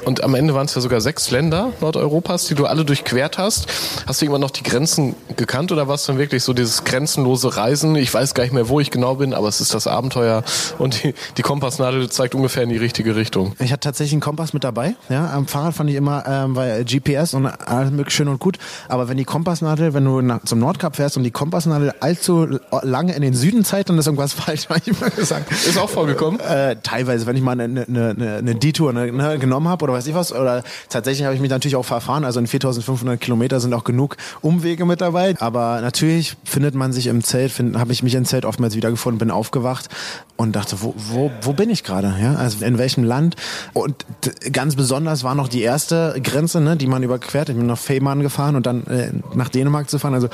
Und am Ende waren es ja sogar sechs Länder Nordeuropas, die du alle durchquert hast. Hast du irgendwann noch die Grenzen gekannt oder war es dann wirklich so dieses grenzenlose Reisen? Ich weiß gar nicht mehr, wo ich genau bin, aber es ist das Abenteuer und die, die Kompassnadel zeigt ungefähr in die richtige Richtung. Ich hatte tatsächlich einen Kompass mit dabei. Ja, am Fahrrad fand ich immer, ähm, weil GPS GPS und alles mögliche schön und gut. Aber wenn die Kompassnadel, wenn du nach, zum Nordkap fährst und die Kompassnadel allzu lange in den Süden zeigt, dann ist irgendwas <laughs> falsch, habe ich mal gesagt. Ist auch vorgekommen? Äh, teilweise, wenn ich mal eine, eine, eine, eine Detour ne, ne, genommen habe oder weiß ich was. Oder tatsächlich habe ich mich natürlich auch verfahren. Also in 4500 Kilometer sind auch genug Umwege mit dabei. Aber natürlich findet man sich im Zelt, habe ich mich im Zelt oftmals wiedergefunden, bin aufgewacht und dachte, wo, wo, wo bin ich gerade? Ja? Also in welchem Land? Und ganz besonders war noch die erste Grenze, ne, die man überquert. Ich bin nach Fehmarn gefahren und dann äh, nach Dänemark zu fahren. Also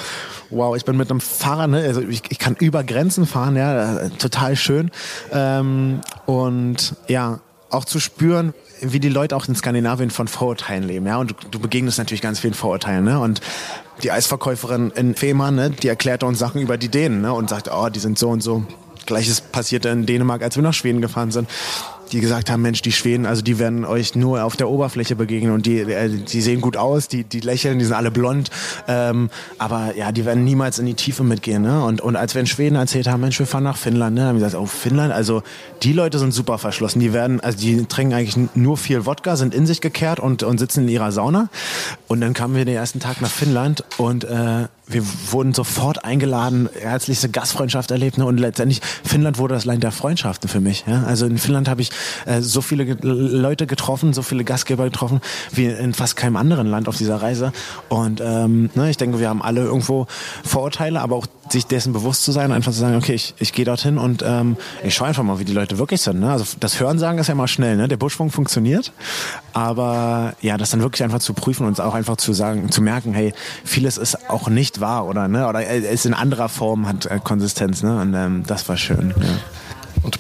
wow, ich bin mit einem Fahrrad, ne, also ich, ich kann über Grenzen fahren, ja, äh, total schön. Ähm, und ja, auch zu spüren, wie die Leute auch in Skandinavien von Vorurteilen leben, ja. Und du, du begegnest natürlich ganz vielen Vorurteilen, ne. Und die Eisverkäuferin in Fehmarn, ne, die erklärt uns Sachen über die Dänen, ne, und sagt, oh, die sind so und so. Gleiches passierte in Dänemark, als wir nach Schweden gefahren sind die gesagt haben, Mensch, die Schweden, also die werden euch nur auf der Oberfläche begegnen und die, äh, die sehen gut aus, die, die lächeln, die sind alle blond, ähm, aber ja, die werden niemals in die Tiefe mitgehen. Ne? Und, und als wir in Schweden erzählt haben, Mensch, wir fahren nach Finnland, ne? haben wir gesagt, oh, Finnland, also die Leute sind super verschlossen, die werden, also die trinken eigentlich nur viel Wodka, sind in sich gekehrt und, und sitzen in ihrer Sauna. Und dann kamen wir den ersten Tag nach Finnland und äh, wir wurden sofort eingeladen, herzlichste Gastfreundschaft erlebt ne? und letztendlich Finnland wurde das Land der Freundschaften für mich. Ja? Also in Finnland habe ich äh, so viele ge Leute getroffen, so viele Gastgeber getroffen, wie in fast keinem anderen Land auf dieser Reise. Und ähm, ne, ich denke, wir haben alle irgendwo Vorurteile, aber auch sich dessen bewusst zu sein, einfach zu sagen, okay, ich, ich gehe dorthin und ähm, ich schaue einfach mal, wie die Leute wirklich sind. Ne? Also das Hörensagen ist ja immer schnell, ne? Der Buschfunk funktioniert, aber ja, das dann wirklich einfach zu prüfen und auch einfach zu sagen, zu merken, hey, vieles ist auch nicht wahr oder ne, oder ist in anderer Form hat äh, Konsistenz, ne? Und ähm, das war schön. Ja.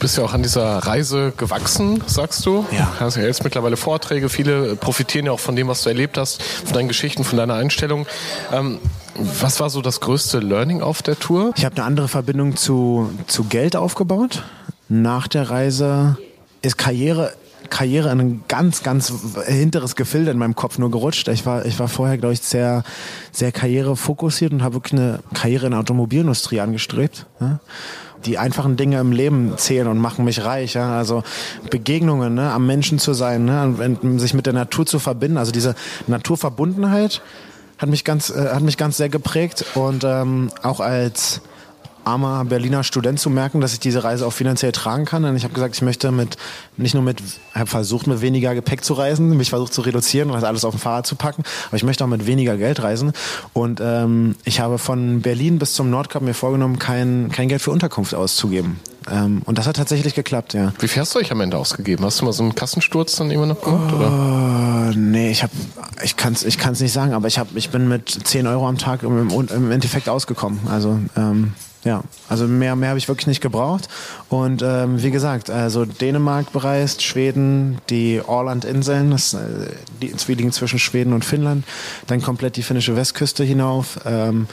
Bist ja auch an dieser Reise gewachsen, sagst du. Ja. Du hast ja jetzt mittlerweile Vorträge. Viele profitieren ja auch von dem, was du erlebt hast, von deinen Geschichten, von deiner Einstellung. Ähm, was war so das größte Learning auf der Tour? Ich habe eine andere Verbindung zu, zu Geld aufgebaut. Nach der Reise ist Karriere Karriere in ein ganz, ganz hinteres Gefilde in meinem Kopf nur gerutscht. Ich war, ich war vorher, glaube ich, sehr, sehr karrierefokussiert und habe wirklich eine Karriere in der Automobilindustrie angestrebt. Ja? Die einfachen Dinge im Leben zählen und machen mich reich. Ja? Also Begegnungen, ne? am Menschen zu sein, ne? und sich mit der Natur zu verbinden. Also diese Naturverbundenheit hat mich ganz, äh, hat mich ganz sehr geprägt und ähm, auch als armer Berliner Student zu merken, dass ich diese Reise auch finanziell tragen kann. Und ich habe gesagt, ich möchte mit nicht nur mit, habe versucht mit weniger Gepäck zu reisen, mich versucht zu reduzieren und alles auf dem Fahrrad zu packen, aber ich möchte auch mit weniger Geld reisen. Und ähm, ich habe von Berlin bis zum Nordkap mir vorgenommen, kein, kein Geld für Unterkunft auszugeben. Ähm, und das hat tatsächlich geklappt, ja. Wie viel hast du euch am Ende ausgegeben? Hast du mal so einen Kassensturz dann immer noch gemacht? Oder? Oh, nee, ich habe, ich kann es ich kann's nicht sagen, aber ich, hab, ich bin mit 10 Euro am Tag im, im Endeffekt ausgekommen. Also ähm, ja, also mehr, mehr habe ich wirklich nicht gebraucht. Und ähm, wie gesagt, also Dänemark bereist, Schweden, die Orland-Inseln, das, äh, die liegen zwischen Schweden und Finnland, dann komplett die finnische Westküste hinauf. Ähm,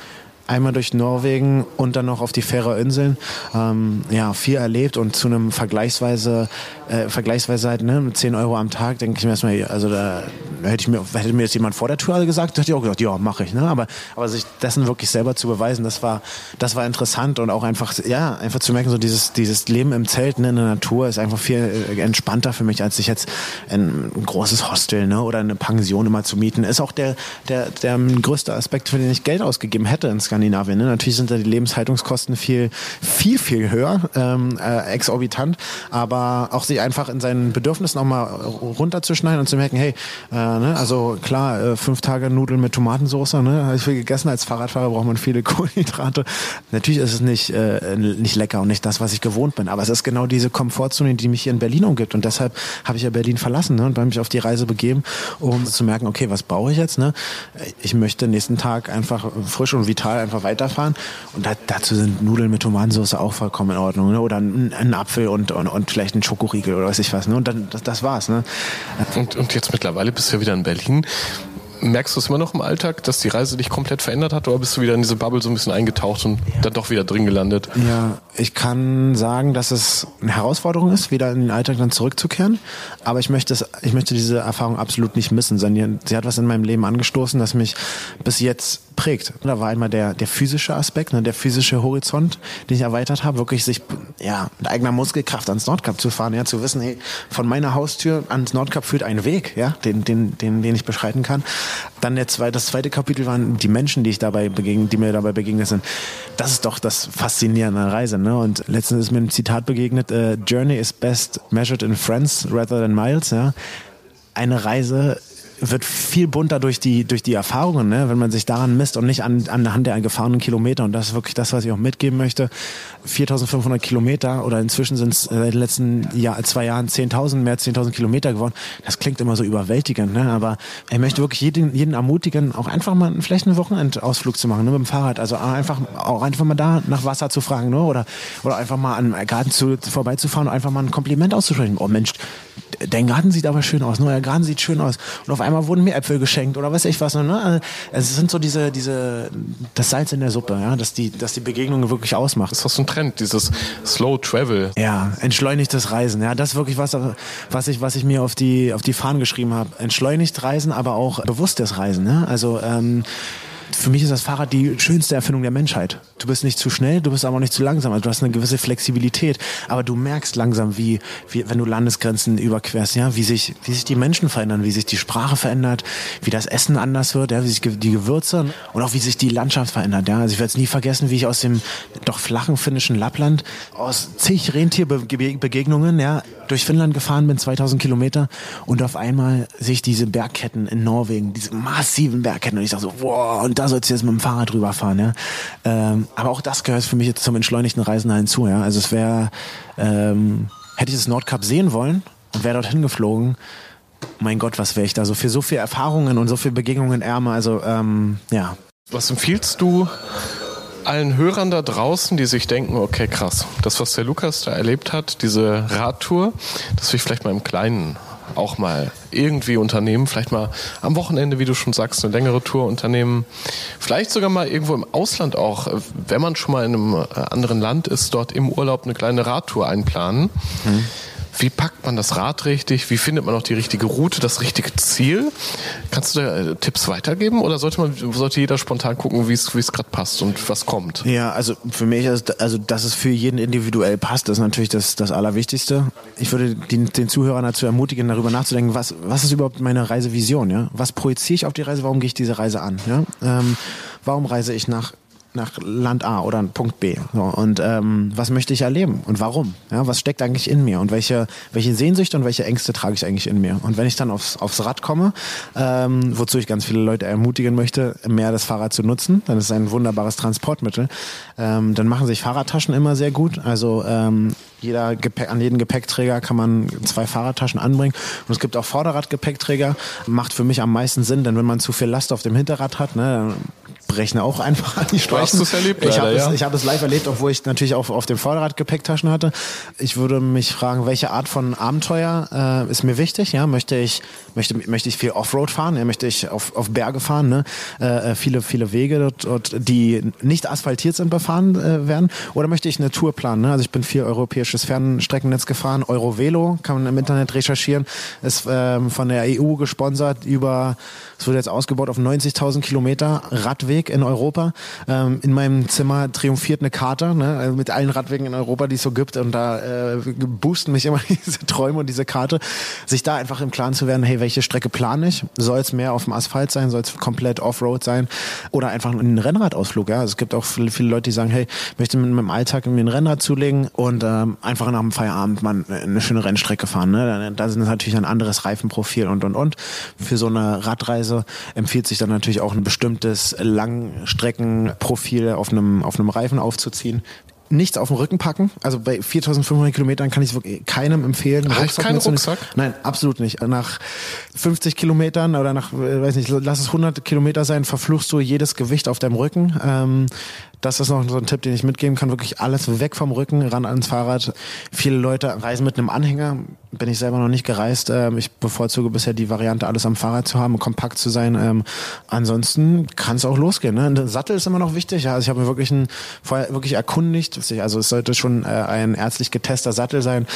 einmal durch Norwegen und dann noch auf die Färöerinseln. Ähm, ja, viel erlebt und zu einem vergleichsweise, äh, vergleichsweise halt, ne, mit 10 Euro am Tag, denke ich mir erstmal, also da hätte ich mir, hätte mir jetzt jemand vor der Tür gesagt, hätte ich auch gesagt, ja, mache ich, ne? Aber, aber sich dessen wirklich selber zu beweisen, das war, das war interessant und auch einfach, ja, einfach zu merken, so dieses, dieses Leben im Zelt, ne, in der Natur ist einfach viel äh, entspannter für mich, als sich jetzt ein, ein großes Hostel, ne, oder eine Pension immer zu mieten. Ist auch der, der, der größte Aspekt, für den ich Geld ausgegeben hätte in Skandinavien Skandinavien. Ne? Natürlich sind da die Lebenshaltungskosten viel, viel, viel höher, ähm, äh, exorbitant, aber auch sich einfach in seinen Bedürfnissen auch mal runterzuschneiden und zu merken, hey, äh, ne? also klar, äh, fünf Tage Nudeln mit Tomatensauce, ne? habe ich viel gegessen. Als Fahrradfahrer braucht man viele <laughs> Kohlenhydrate. Natürlich ist es nicht, äh, nicht lecker und nicht das, was ich gewohnt bin, aber es ist genau diese Komfortzone, die mich hier in Berlin umgibt und deshalb habe ich ja Berlin verlassen ne? und bei mich auf die Reise begeben, um zu merken, okay, was brauche ich jetzt? Ne? Ich möchte nächsten Tag einfach frisch und vital einfach weiterfahren. Und da, dazu sind Nudeln mit Tomatensauce auch vollkommen in Ordnung. Ne? Oder ein, ein Apfel und, und, und, vielleicht ein Schokoriegel oder weiß ich was. Ne? Und dann, das, das war's. Ne? Und, und jetzt mittlerweile bist du wieder in Berlin. Merkst du es immer noch im Alltag, dass die Reise dich komplett verändert hat oder bist du wieder in diese Bubble so ein bisschen eingetaucht und ja. dann doch wieder drin gelandet? Ja, ich kann sagen, dass es eine Herausforderung ist, wieder in den Alltag dann zurückzukehren. Aber ich möchte, es, ich möchte diese Erfahrung absolut nicht missen. Sie hat was in meinem Leben angestoßen, das mich bis jetzt prägt. Da war einmal der, der physische Aspekt, ne, der physische Horizont, den ich erweitert habe, wirklich sich ja, mit eigener Muskelkraft ans Nordkap zu fahren, ja, zu wissen, hey, von meiner Haustür ans Nordkap führt ein Weg, ja, den, den, den, den ich beschreiten kann. Dann der zweite, das zweite Kapitel waren die Menschen, die ich dabei begegnet, die mir dabei begegnet sind. Das ist doch das Faszinierende an der Reise. Ne? Und letztens ist mir ein Zitat begegnet: uh, Journey is best measured in friends rather than miles. Ja? Eine Reise wird viel bunter durch die, durch die Erfahrungen, ne? wenn man sich daran misst und nicht an, anhand der gefahrenen Kilometer. Und das ist wirklich das, was ich auch mitgeben möchte. 4500 Kilometer oder inzwischen sind es seit den letzten Jahr, zwei Jahren 10.000, mehr als 10.000 Kilometer geworden. Das klingt immer so überwältigend, ne? aber ich möchte wirklich jeden, jeden ermutigen, auch einfach mal vielleicht einen Wochenendausflug zu machen ne? mit dem Fahrrad. Also einfach, auch einfach mal da nach Wasser zu fragen ne? oder, oder einfach mal an einem Garten zu, vorbeizufahren und einfach mal ein Kompliment auszusprechen. Oh Mensch, dein Garten sieht aber schön aus, ne? euer Garten sieht schön aus. Und auf einmal wurden mir Äpfel geschenkt oder weiß ich was. Ne? Also, es sind so diese, diese, das Salz in der Suppe, ja? dass, die, dass die Begegnungen wirklich ausmacht. Das ist so ein Trend, dieses Slow Travel. Ja, entschleunigtes Reisen. Ja, das ist wirklich was, was ich, was ich mir auf die, auf die Fahnen geschrieben habe. Entschleunigt Reisen, aber auch bewusstes Reisen. Ne? Also ähm, für mich ist das Fahrrad die schönste Erfindung der Menschheit. Du bist nicht zu schnell, du bist aber auch nicht zu langsam. Also du hast eine gewisse Flexibilität, aber du merkst langsam, wie, wie wenn du Landesgrenzen überquerst, ja, wie sich, wie sich die Menschen verändern, wie sich die Sprache verändert, wie das Essen anders wird, ja, wie sich die Gewürze und auch wie sich die Landschaft verändert. Ja. Also ich werde es nie vergessen, wie ich aus dem doch flachen finnischen Lappland aus zig Rentierbegegnungen ja, durch Finnland gefahren bin, 2000 Kilometer und auf einmal sehe ich diese Bergketten in Norwegen, diese massiven Bergketten und ich sage so, wow, und da sollst du jetzt mit dem Fahrrad drüber fahren. Ja. Ähm, aber auch das gehört für mich jetzt zum entschleunigten Reisen hinzu. Ja. Also es wäre, ähm, hätte ich das Nordkap sehen wollen und wäre dorthin geflogen, mein Gott, was wäre ich da so für so viele Erfahrungen und so viele Begegnungen ärmer. Also ähm, ja. Was empfiehlst du allen Hörern da draußen, die sich denken, okay, krass, das, was der Lukas da erlebt hat, diese Radtour, das will ich vielleicht mal im Kleinen auch mal irgendwie unternehmen, vielleicht mal am Wochenende, wie du schon sagst, eine längere Tour unternehmen, vielleicht sogar mal irgendwo im Ausland auch, wenn man schon mal in einem äh, anderen Land ist, dort im Urlaub eine kleine Radtour einplanen. Mhm. Wie packt man das Rad richtig? Wie findet man auch die richtige Route, das richtige Ziel? Kannst du da äh, Tipps weitergeben oder sollte man sollte jeder spontan gucken, wie es wie es gerade passt und was kommt? Ja, also für mich ist also dass es für jeden individuell passt, ist natürlich das das allerwichtigste. Ich würde den, den Zuhörern dazu ermutigen, darüber nachzudenken, was was ist überhaupt meine Reisevision, ja? Was projiziere ich auf die Reise? Warum gehe ich diese Reise an, ja? Ähm, warum reise ich nach nach Land A oder Punkt B. So, und ähm, was möchte ich erleben und warum? Ja, was steckt eigentlich in mir und welche, welche Sehnsüchte und welche Ängste trage ich eigentlich in mir? Und wenn ich dann aufs, aufs Rad komme, ähm, wozu ich ganz viele Leute ermutigen möchte, mehr das Fahrrad zu nutzen, dann ist es ein wunderbares Transportmittel, ähm, dann machen sich Fahrradtaschen immer sehr gut. Also ähm, jeder Gepäck, an jeden Gepäckträger kann man zwei Fahrradtaschen anbringen. Und es gibt auch Vorderradgepäckträger. Macht für mich am meisten Sinn, denn wenn man zu viel Last auf dem Hinterrad hat, ne, brechen auch einfach an die Speichen. Du hast es erlebt, ich habe ja. es, hab es live erlebt, obwohl ich natürlich auch auf dem Vorderrad Gepäcktaschen hatte. Ich würde mich fragen, welche Art von Abenteuer äh, ist mir wichtig? Ja, möchte ich möchte möchte ich viel Offroad fahren? Ja, möchte ich auf, auf Berge fahren? Ne? Äh, äh viele viele Wege dort, dort, die nicht asphaltiert sind, befahren äh, werden? Oder möchte ich eine Tour planen? Ne? Also ich bin viel europäisches Fernstreckennetz gefahren. Eurovelo kann man im Internet recherchieren. Ist ähm, von der EU gesponsert über es wird jetzt ausgebaut auf 90.000 Kilometer Radweg in Europa. Ähm, in meinem Zimmer triumphiert eine Karte ne, also mit allen Radwegen in Europa, die es so gibt. Und da äh, boosten mich immer <laughs> diese Träume und diese Karte. Sich da einfach im Klaren zu werden, hey, welche Strecke plane ich? Soll es mehr auf dem Asphalt sein? Soll es komplett Offroad sein? Oder einfach ein Rennradausflug? Ja? Also es gibt auch viele, viele Leute, die sagen, hey, möchte mit meinem Alltag irgendwie ein Rennrad zulegen und ähm, einfach nach dem Feierabend mal eine schöne Rennstrecke fahren. Ne? Da ist natürlich ein anderes Reifenprofil und und und. Für so eine Radreise Reise empfiehlt sich dann natürlich auch ein bestimmtes Langstreckenprofil auf einem, auf einem Reifen aufzuziehen nichts auf den Rücken packen. Also bei 4500 Kilometern kann ich es wirklich keinem empfehlen. Reicht kein Rucksack? Nein, absolut nicht. Nach 50 Kilometern oder nach, äh, weiß nicht, lass es 100 Kilometer sein, verfluchst du jedes Gewicht auf deinem Rücken. Ähm, das ist noch so ein Tipp, den ich mitgeben kann. Wirklich alles weg vom Rücken, ran ans Fahrrad. Viele Leute reisen mit einem Anhänger. Bin ich selber noch nicht gereist. Ähm, ich bevorzuge bisher die Variante, alles am Fahrrad zu haben, kompakt zu sein. Ähm, ansonsten kann es auch losgehen. Ne? Sattel ist immer noch wichtig. Also ich habe mir wirklich ein, vorher wirklich erkundigt. Also es sollte schon äh, ein ärztlich getester Sattel sein,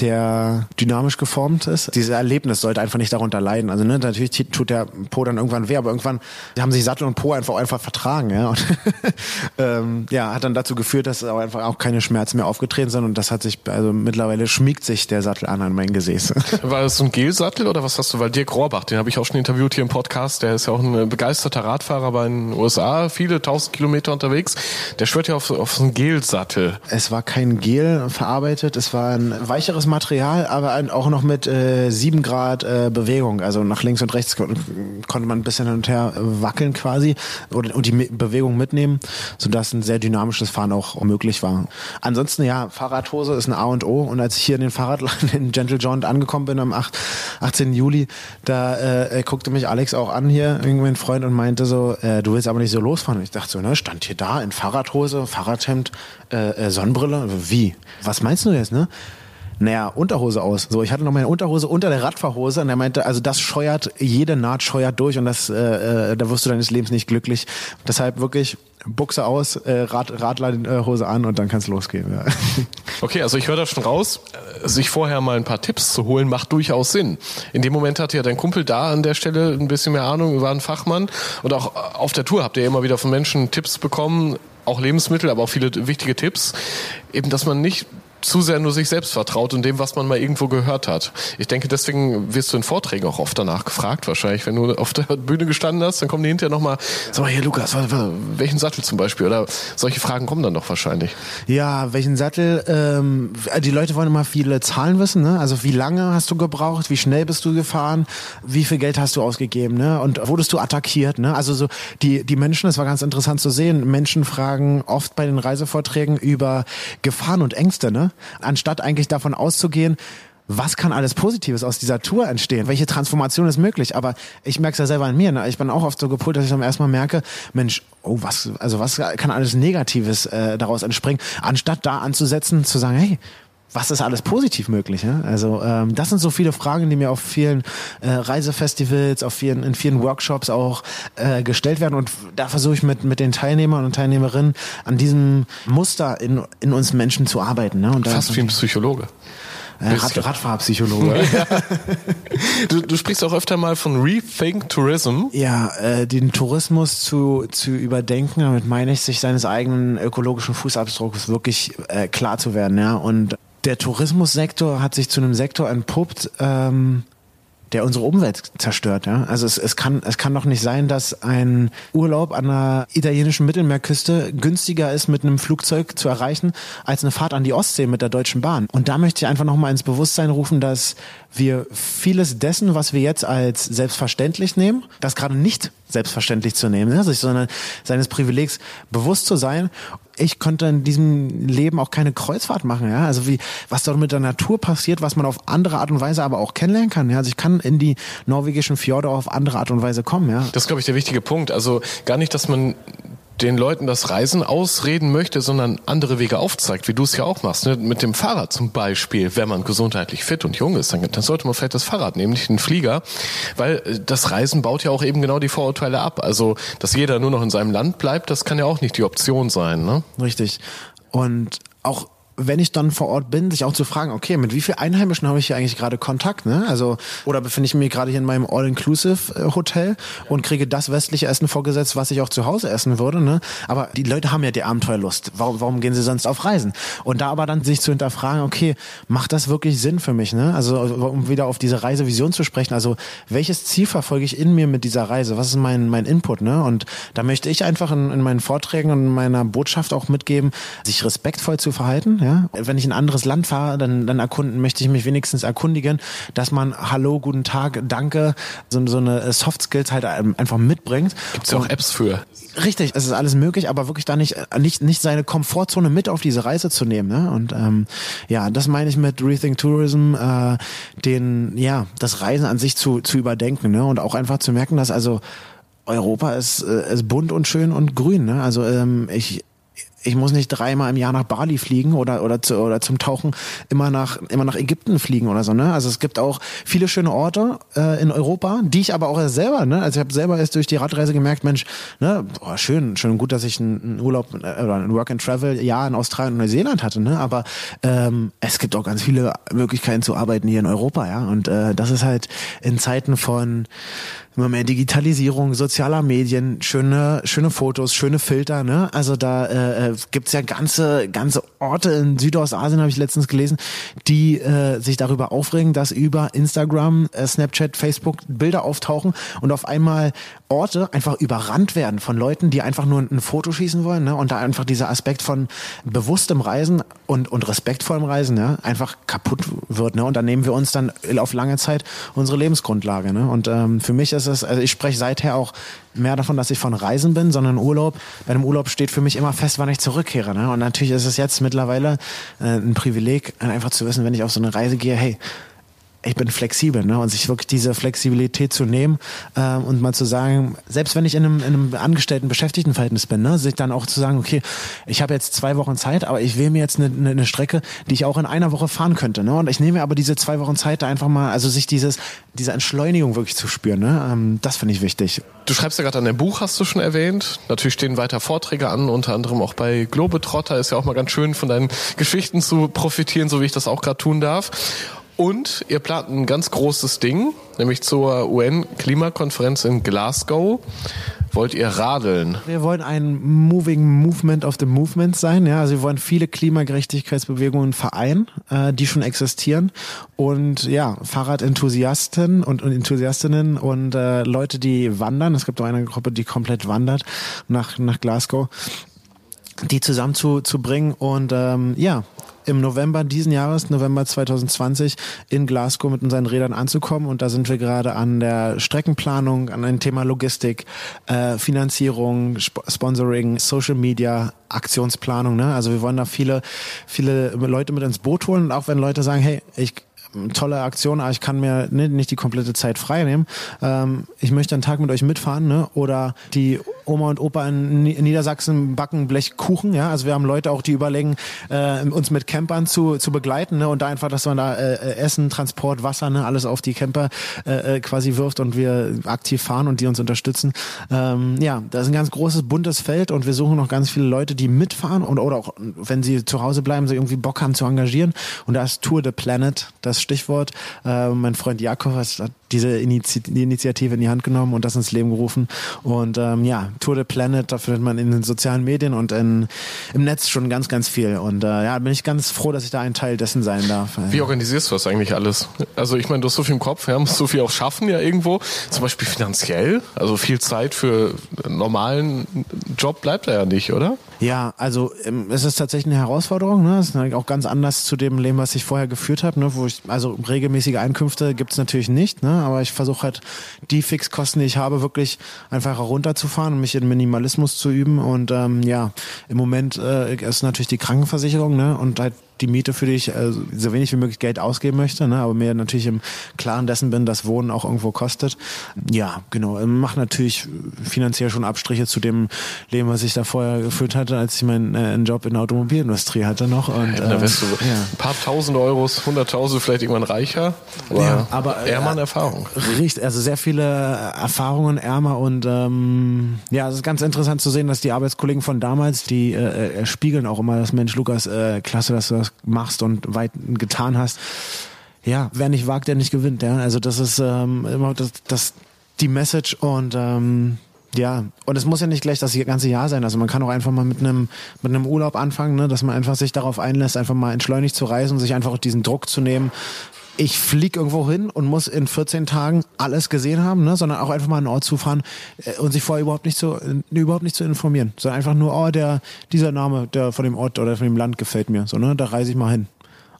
der dynamisch geformt ist. Dieses Erlebnis sollte einfach nicht darunter leiden. Also ne, natürlich tut der Po dann irgendwann weh, aber irgendwann haben sich Sattel und Po einfach einfach vertragen. Ja. Und, <laughs> äh, ähm, ja, hat dann dazu geführt, dass auch einfach auch keine Schmerzen mehr aufgetreten sind und das hat sich, also mittlerweile schmiegt sich der Sattel an an mein Gesäß. <laughs> War das so ein Gelsattel oder was hast du? Weil Dirk Rohrbach, den habe ich auch schon interviewt hier im Podcast, der ist ja auch ein begeisterter Radfahrer bei den USA, viele tausend Kilometer unterwegs. Der schwört ja auf, auf so einen Gelsattel. Es war kein Gel verarbeitet, es war ein weicheres Material, aber auch noch mit äh, 7 Grad äh, Bewegung. Also nach links und rechts konnte man ein bisschen hin und her wackeln quasi und, und die Bewegung mitnehmen, sodass dass ein sehr dynamisches Fahren auch möglich war. Ansonsten ja, Fahrradhose ist ein A und O und als ich hier in den Fahrradladen <laughs> in Gentle Jaunt angekommen bin am 8, 18. Juli, da äh, guckte mich Alex auch an hier, irgendwie ein Freund und meinte so, äh, du willst aber nicht so losfahren. Und ich dachte so, ne, stand hier da in Fahrradhose, Fahrradhemd, äh, äh, Sonnenbrille, wie? Was meinst du jetzt, ne? Naja, Unterhose aus. So, ich hatte noch meine Unterhose unter der Radfahrhose und er meinte, also das scheuert, jede Naht scheuert durch und das, äh, äh da wirst du deines Lebens nicht glücklich. Deshalb wirklich Buchse aus, äh, Rad, Radlerhose an und dann kann es losgehen. Ja. <laughs> Okay, also ich höre da schon raus, sich vorher mal ein paar Tipps zu holen, macht durchaus Sinn. In dem Moment hatte ja dein Kumpel da an der Stelle ein bisschen mehr Ahnung, war ein Fachmann. Und auch auf der Tour habt ihr immer wieder von Menschen Tipps bekommen, auch Lebensmittel, aber auch viele wichtige Tipps. Eben, dass man nicht zu sehr nur sich selbst vertraut und dem, was man mal irgendwo gehört hat. Ich denke, deswegen wirst du in Vorträgen auch oft danach gefragt, wahrscheinlich. Wenn du auf der Bühne gestanden hast, dann kommen die hinterher nochmal, sag mal, hier Lukas, welchen Sattel zum Beispiel? Oder solche Fragen kommen dann doch wahrscheinlich. Ja, welchen Sattel? Ähm, die Leute wollen immer viele Zahlen wissen, ne? Also wie lange hast du gebraucht? Wie schnell bist du gefahren? Wie viel Geld hast du ausgegeben, ne? Und wurdest du attackiert, ne? Also so die, die Menschen, das war ganz interessant zu sehen, Menschen fragen oft bei den Reisevorträgen über Gefahren und Ängste, ne? Anstatt eigentlich davon auszugehen, was kann alles Positives aus dieser Tour entstehen? Welche Transformation ist möglich? Aber ich merke es ja selber an mir. Ne? Ich bin auch oft so gepult, dass ich dann erstmal merke, Mensch, oh, was, also was kann alles Negatives äh, daraus entspringen? Anstatt da anzusetzen, zu sagen, hey, was ist alles positiv möglich? Ne? Also ähm, das sind so viele Fragen, die mir auf vielen äh, Reisefestivals, auf vielen, in vielen Workshops auch äh, gestellt werden. Und da versuche ich mit, mit den Teilnehmern und Teilnehmerinnen an diesem Muster in, in uns Menschen zu arbeiten. Ne? Und Fast wie ein Psychologe. Äh, Rad, Radfahrpsychologe. Ja. <laughs> Du, du sprichst auch öfter mal von Rethink Tourism. Ja, äh, den Tourismus zu, zu überdenken, damit meine ich, sich seines eigenen ökologischen Fußabdrucks wirklich äh, klar zu werden. Ja? Und der Tourismussektor hat sich zu einem Sektor entpuppt, ähm, der unsere Umwelt zerstört. Ja? Also es, es, kann, es kann doch nicht sein, dass ein Urlaub an einer italienischen Mittelmeerküste günstiger ist, mit einem Flugzeug zu erreichen, als eine Fahrt an die Ostsee mit der Deutschen Bahn. Und da möchte ich einfach nochmal ins Bewusstsein rufen, dass wir vieles dessen, was wir jetzt als selbstverständlich nehmen, das gerade nicht selbstverständlich zu nehmen, ne? sich sondern seines Privilegs bewusst zu sein ich konnte in diesem Leben auch keine Kreuzfahrt machen, ja. Also wie, was dort mit der Natur passiert, was man auf andere Art und Weise aber auch kennenlernen kann. Ja? Also ich kann in die norwegischen Fjorde auf andere Art und Weise kommen, ja. Das ist, glaube ich, der wichtige Punkt. Also gar nicht, dass man den Leuten das Reisen ausreden möchte, sondern andere Wege aufzeigt, wie du es ja auch machst. Ne? Mit dem Fahrrad zum Beispiel, wenn man gesundheitlich fit und jung ist, dann, dann sollte man vielleicht das Fahrrad nehmen, nicht den Flieger, weil äh, das Reisen baut ja auch eben genau die Vorurteile ab. Also, dass jeder nur noch in seinem Land bleibt, das kann ja auch nicht die Option sein. Ne? Richtig. Und auch wenn ich dann vor Ort bin, sich auch zu fragen, okay, mit wie vielen Einheimischen habe ich hier eigentlich gerade Kontakt, ne? Also, oder befinde ich mich gerade hier in meinem All-Inclusive-Hotel und kriege das westliche Essen vorgesetzt, was ich auch zu Hause essen würde, ne? Aber die Leute haben ja die Abenteuerlust. Warum, warum gehen sie sonst auf Reisen? Und da aber dann sich zu hinterfragen, okay, macht das wirklich Sinn für mich, ne? Also, um wieder auf diese Reisevision zu sprechen, also, welches Ziel verfolge ich in mir mit dieser Reise? Was ist mein, mein Input, ne? Und da möchte ich einfach in, in meinen Vorträgen und in meiner Botschaft auch mitgeben, sich respektvoll zu verhalten, ja? Ja? Wenn ich in ein anderes Land fahre, dann, dann erkunden, möchte ich mich wenigstens erkundigen, dass man Hallo, guten Tag, Danke, so, so eine Soft Skills halt einfach mitbringt. Gibt es ja auch Apps für. Richtig, es ist alles möglich, aber wirklich da nicht, nicht, nicht seine Komfortzone mit auf diese Reise zu nehmen. Ne? Und ähm, ja, das meine ich mit Rethink Tourism, äh, den, ja, das Reisen an sich zu, zu überdenken ne? und auch einfach zu merken, dass also Europa ist, äh, ist bunt und schön und grün. Ne? Also ähm, ich ich muss nicht dreimal im Jahr nach Bali fliegen oder oder zu, oder zum Tauchen immer nach immer nach Ägypten fliegen oder so ne? Also es gibt auch viele schöne Orte äh, in Europa die ich aber auch erst selber ne? Also ich habe selber erst durch die Radreise gemerkt Mensch ne? Boah, schön schön gut dass ich einen Urlaub äh, oder ein Work and Travel Jahr in Australien und Neuseeland hatte ne? Aber ähm, es gibt auch ganz viele Möglichkeiten zu arbeiten hier in Europa ja? Und äh, das ist halt in Zeiten von immer mehr Digitalisierung, sozialer Medien, schöne, schöne Fotos, schöne Filter, ne? Also da äh, äh gibt's ja ganze, ganze Orte in Südostasien, habe ich letztens gelesen, die äh, sich darüber aufregen, dass über Instagram, äh, Snapchat, Facebook Bilder auftauchen und auf einmal Orte einfach überrannt werden von Leuten, die einfach nur ein Foto schießen wollen, ne? Und da einfach dieser Aspekt von bewusstem Reisen und, und respektvollem Reisen, ne? Einfach kaputt wird, ne? Und dann nehmen wir uns dann auf lange Zeit unsere Lebensgrundlage, ne? Und ähm, für mich ist es, also ich spreche seither auch mehr davon, dass ich von Reisen bin, sondern Urlaub. Bei einem Urlaub steht für mich immer fest, wann ich zurückkehre. Ne? Und natürlich ist es jetzt mittlerweile äh, ein Privileg, einfach zu wissen, wenn ich auf so eine Reise gehe, hey, ich bin flexibel, ne? Und sich wirklich diese Flexibilität zu nehmen äh, und mal zu sagen, selbst wenn ich in einem, in einem angestellten Beschäftigtenverhältnis bin, ne, sich dann auch zu sagen, okay, ich habe jetzt zwei Wochen Zeit, aber ich wähle mir jetzt eine, eine, eine Strecke, die ich auch in einer Woche fahren könnte, ne? Und ich nehme mir aber diese zwei Wochen Zeit, da einfach mal, also sich dieses, diese Entschleunigung wirklich zu spüren, ne? Ähm, das finde ich wichtig. Du schreibst ja gerade an deinem Buch, hast du schon erwähnt. Natürlich stehen weiter Vorträge an, unter anderem auch bei Globetrotter. Ist ja auch mal ganz schön, von deinen Geschichten zu profitieren, so wie ich das auch gerade tun darf. Und ihr plant ein ganz großes Ding, nämlich zur UN-Klimakonferenz in Glasgow. Wollt ihr radeln? Wir wollen ein Moving Movement of the Movement sein. Ja, also wir wollen viele Klimagerechtigkeitsbewegungen vereinen, äh, die schon existieren. Und ja, Fahrradenthusiasten und, und Enthusiastinnen und äh, Leute, die wandern. Es gibt auch eine Gruppe, die komplett wandert nach, nach Glasgow die zusammen zu, zu bringen und ähm, ja, im November diesen Jahres, November 2020, in Glasgow mit unseren Rädern anzukommen. Und da sind wir gerade an der Streckenplanung, an ein Thema Logistik, äh, Finanzierung, Sp Sponsoring, Social Media, Aktionsplanung. Ne? Also wir wollen da viele, viele Leute mit ins Boot holen. Und auch wenn Leute sagen, hey, ich tolle Aktion, aber ich kann mir ne, nicht die komplette Zeit frei nehmen. Ähm, ich möchte einen Tag mit euch mitfahren, ne? Oder die Oma und Opa in, Niedersachsen backen Blechkuchen, ja. Also wir haben Leute auch, die überlegen, äh, uns mit Campern zu, zu begleiten, ne? Und da einfach, dass man da äh, äh, Essen, Transport, Wasser, ne, alles auf die Camper äh, äh, quasi wirft und wir aktiv fahren und die uns unterstützen. Ähm, ja, das ist ein ganz großes, buntes Feld und wir suchen noch ganz viele Leute, die mitfahren und oder auch, wenn sie zu Hause bleiben, sie irgendwie Bock haben zu engagieren. Und da ist Tour the Planet das Stichwort. Äh, mein Freund Jakob hat diese die Initiative in die Hand genommen und das ins Leben gerufen. Und ähm, ja, Tour de Planet, da findet man in den sozialen Medien und in, im Netz schon ganz, ganz viel. Und äh, ja, bin ich ganz froh, dass ich da ein Teil dessen sein darf. Wie organisierst du das eigentlich alles? Also ich meine, du hast so viel im Kopf, ja, musst so viel auch schaffen ja irgendwo. Zum Beispiel finanziell. Also viel Zeit für einen normalen Job bleibt da ja nicht, oder? Ja, also ähm, es ist tatsächlich eine Herausforderung. Ne? Es ist auch ganz anders zu dem Leben, was ich vorher geführt habe. Ne? Wo ich, also regelmäßige Einkünfte gibt's natürlich nicht, ne? Aber ich versuche halt die Fixkosten, die ich habe, wirklich einfach herunterzufahren und mich in Minimalismus zu üben. Und ähm, ja, im Moment äh, ist natürlich die Krankenversicherung ne? und halt die Miete, für die ich äh, so wenig wie möglich Geld ausgeben möchte, ne? aber mir natürlich im Klaren dessen bin, dass Wohnen auch irgendwo kostet. Ja, genau. Ähm, Mache natürlich finanziell schon Abstriche zu dem Leben, was ich da vorher geführt hatte, als ich meinen äh, Job in der Automobilindustrie hatte noch. Und, ja, da wärst du äh, ja. ein paar tausend Euros, hunderttausend vielleicht irgendwann reicher. Aber, ja, aber ärmer an äh, Erfahrung. Richtig, also sehr viele Erfahrungen ärmer und ähm, ja, es ist ganz interessant zu sehen, dass die Arbeitskollegen von damals, die äh, äh spiegeln auch immer das Mensch Lukas, äh, klasse, dass du das machst und weit getan hast. Ja, wer nicht wagt, der nicht gewinnt. Ja, also das ist ähm, immer das, das die Message und ähm, ja, und es muss ja nicht gleich das ganze Jahr sein. Also man kann auch einfach mal mit einem mit einem Urlaub anfangen, ne, dass man einfach sich darauf einlässt, einfach mal entschleunigt zu reisen und sich einfach diesen Druck zu nehmen. Ich flieg irgendwo hin und muss in 14 Tagen alles gesehen haben, ne, sondern auch einfach mal einen Ort zufahren äh, und sich vorher überhaupt nicht zu äh, überhaupt nicht zu informieren, sondern einfach nur, oh, der dieser Name, der von dem Ort oder von dem Land gefällt mir, so ne, da reise ich mal hin.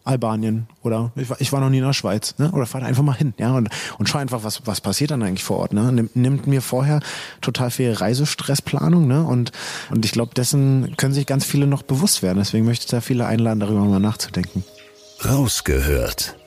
Albanien oder ich war, ich war noch nie in der Schweiz, ne? Oder fahr einfach mal hin, ja, und, und schau einfach, was, was passiert dann eigentlich vor Ort, ne? Nimmt, nimmt mir vorher total viel Reisestressplanung, ne? Und, und ich glaube, dessen können sich ganz viele noch bewusst werden. Deswegen möchte ich da viele einladen, darüber mal nachzudenken. Rausgehört.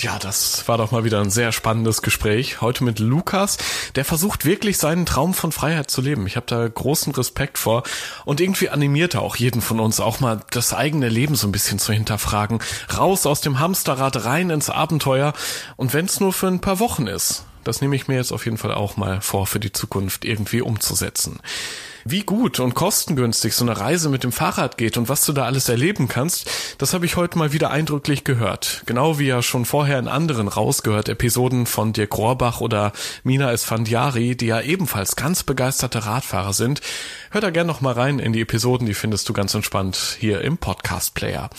Ja, das war doch mal wieder ein sehr spannendes Gespräch. Heute mit Lukas, der versucht wirklich seinen Traum von Freiheit zu leben. Ich habe da großen Respekt vor. Und irgendwie animiert er auch jeden von uns, auch mal das eigene Leben so ein bisschen zu hinterfragen. Raus aus dem Hamsterrad, rein ins Abenteuer. Und wenn es nur für ein paar Wochen ist. Das nehme ich mir jetzt auf jeden Fall auch mal vor, für die Zukunft irgendwie umzusetzen wie gut und kostengünstig so eine Reise mit dem Fahrrad geht und was du da alles erleben kannst, das habe ich heute mal wieder eindrücklich gehört. Genau wie ja schon vorher in anderen rausgehört Episoden von Dirk Rohrbach oder Mina Esfandiari, die ja ebenfalls ganz begeisterte Radfahrer sind. Hör da gern noch mal rein in die Episoden, die findest du ganz entspannt hier im Podcast Player.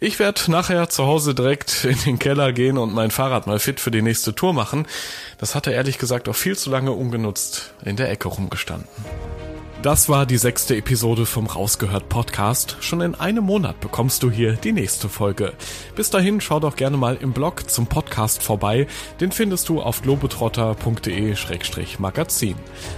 Ich werde nachher zu Hause direkt in den Keller gehen und mein Fahrrad mal fit für die nächste Tour machen. Das hatte ehrlich gesagt auch viel zu lange ungenutzt in der Ecke rumgestanden. Das war die sechste Episode vom Rausgehört Podcast. Schon in einem Monat bekommst du hier die nächste Folge. Bis dahin schau doch gerne mal im Blog zum Podcast vorbei. Den findest du auf globetrotter.de-magazin.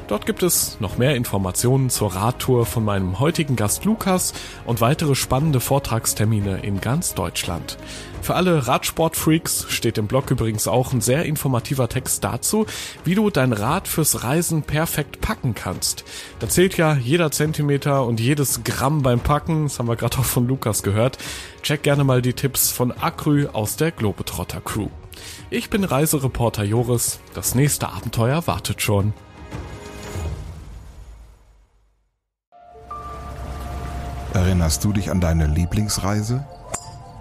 Dort gibt es noch mehr Informationen zur Radtour von meinem heutigen Gast Lukas und weitere spannende Vortragstermine in ganz Deutschland. Für alle Radsportfreaks steht im Blog übrigens auch ein sehr informativer Text dazu, wie du dein Rad fürs Reisen perfekt packen kannst. Da zählt ja jeder Zentimeter und jedes Gramm beim Packen, das haben wir gerade auch von Lukas gehört. Check gerne mal die Tipps von Akrü aus der Globetrotter Crew. Ich bin Reisereporter Joris, das nächste Abenteuer wartet schon. Erinnerst du dich an deine Lieblingsreise?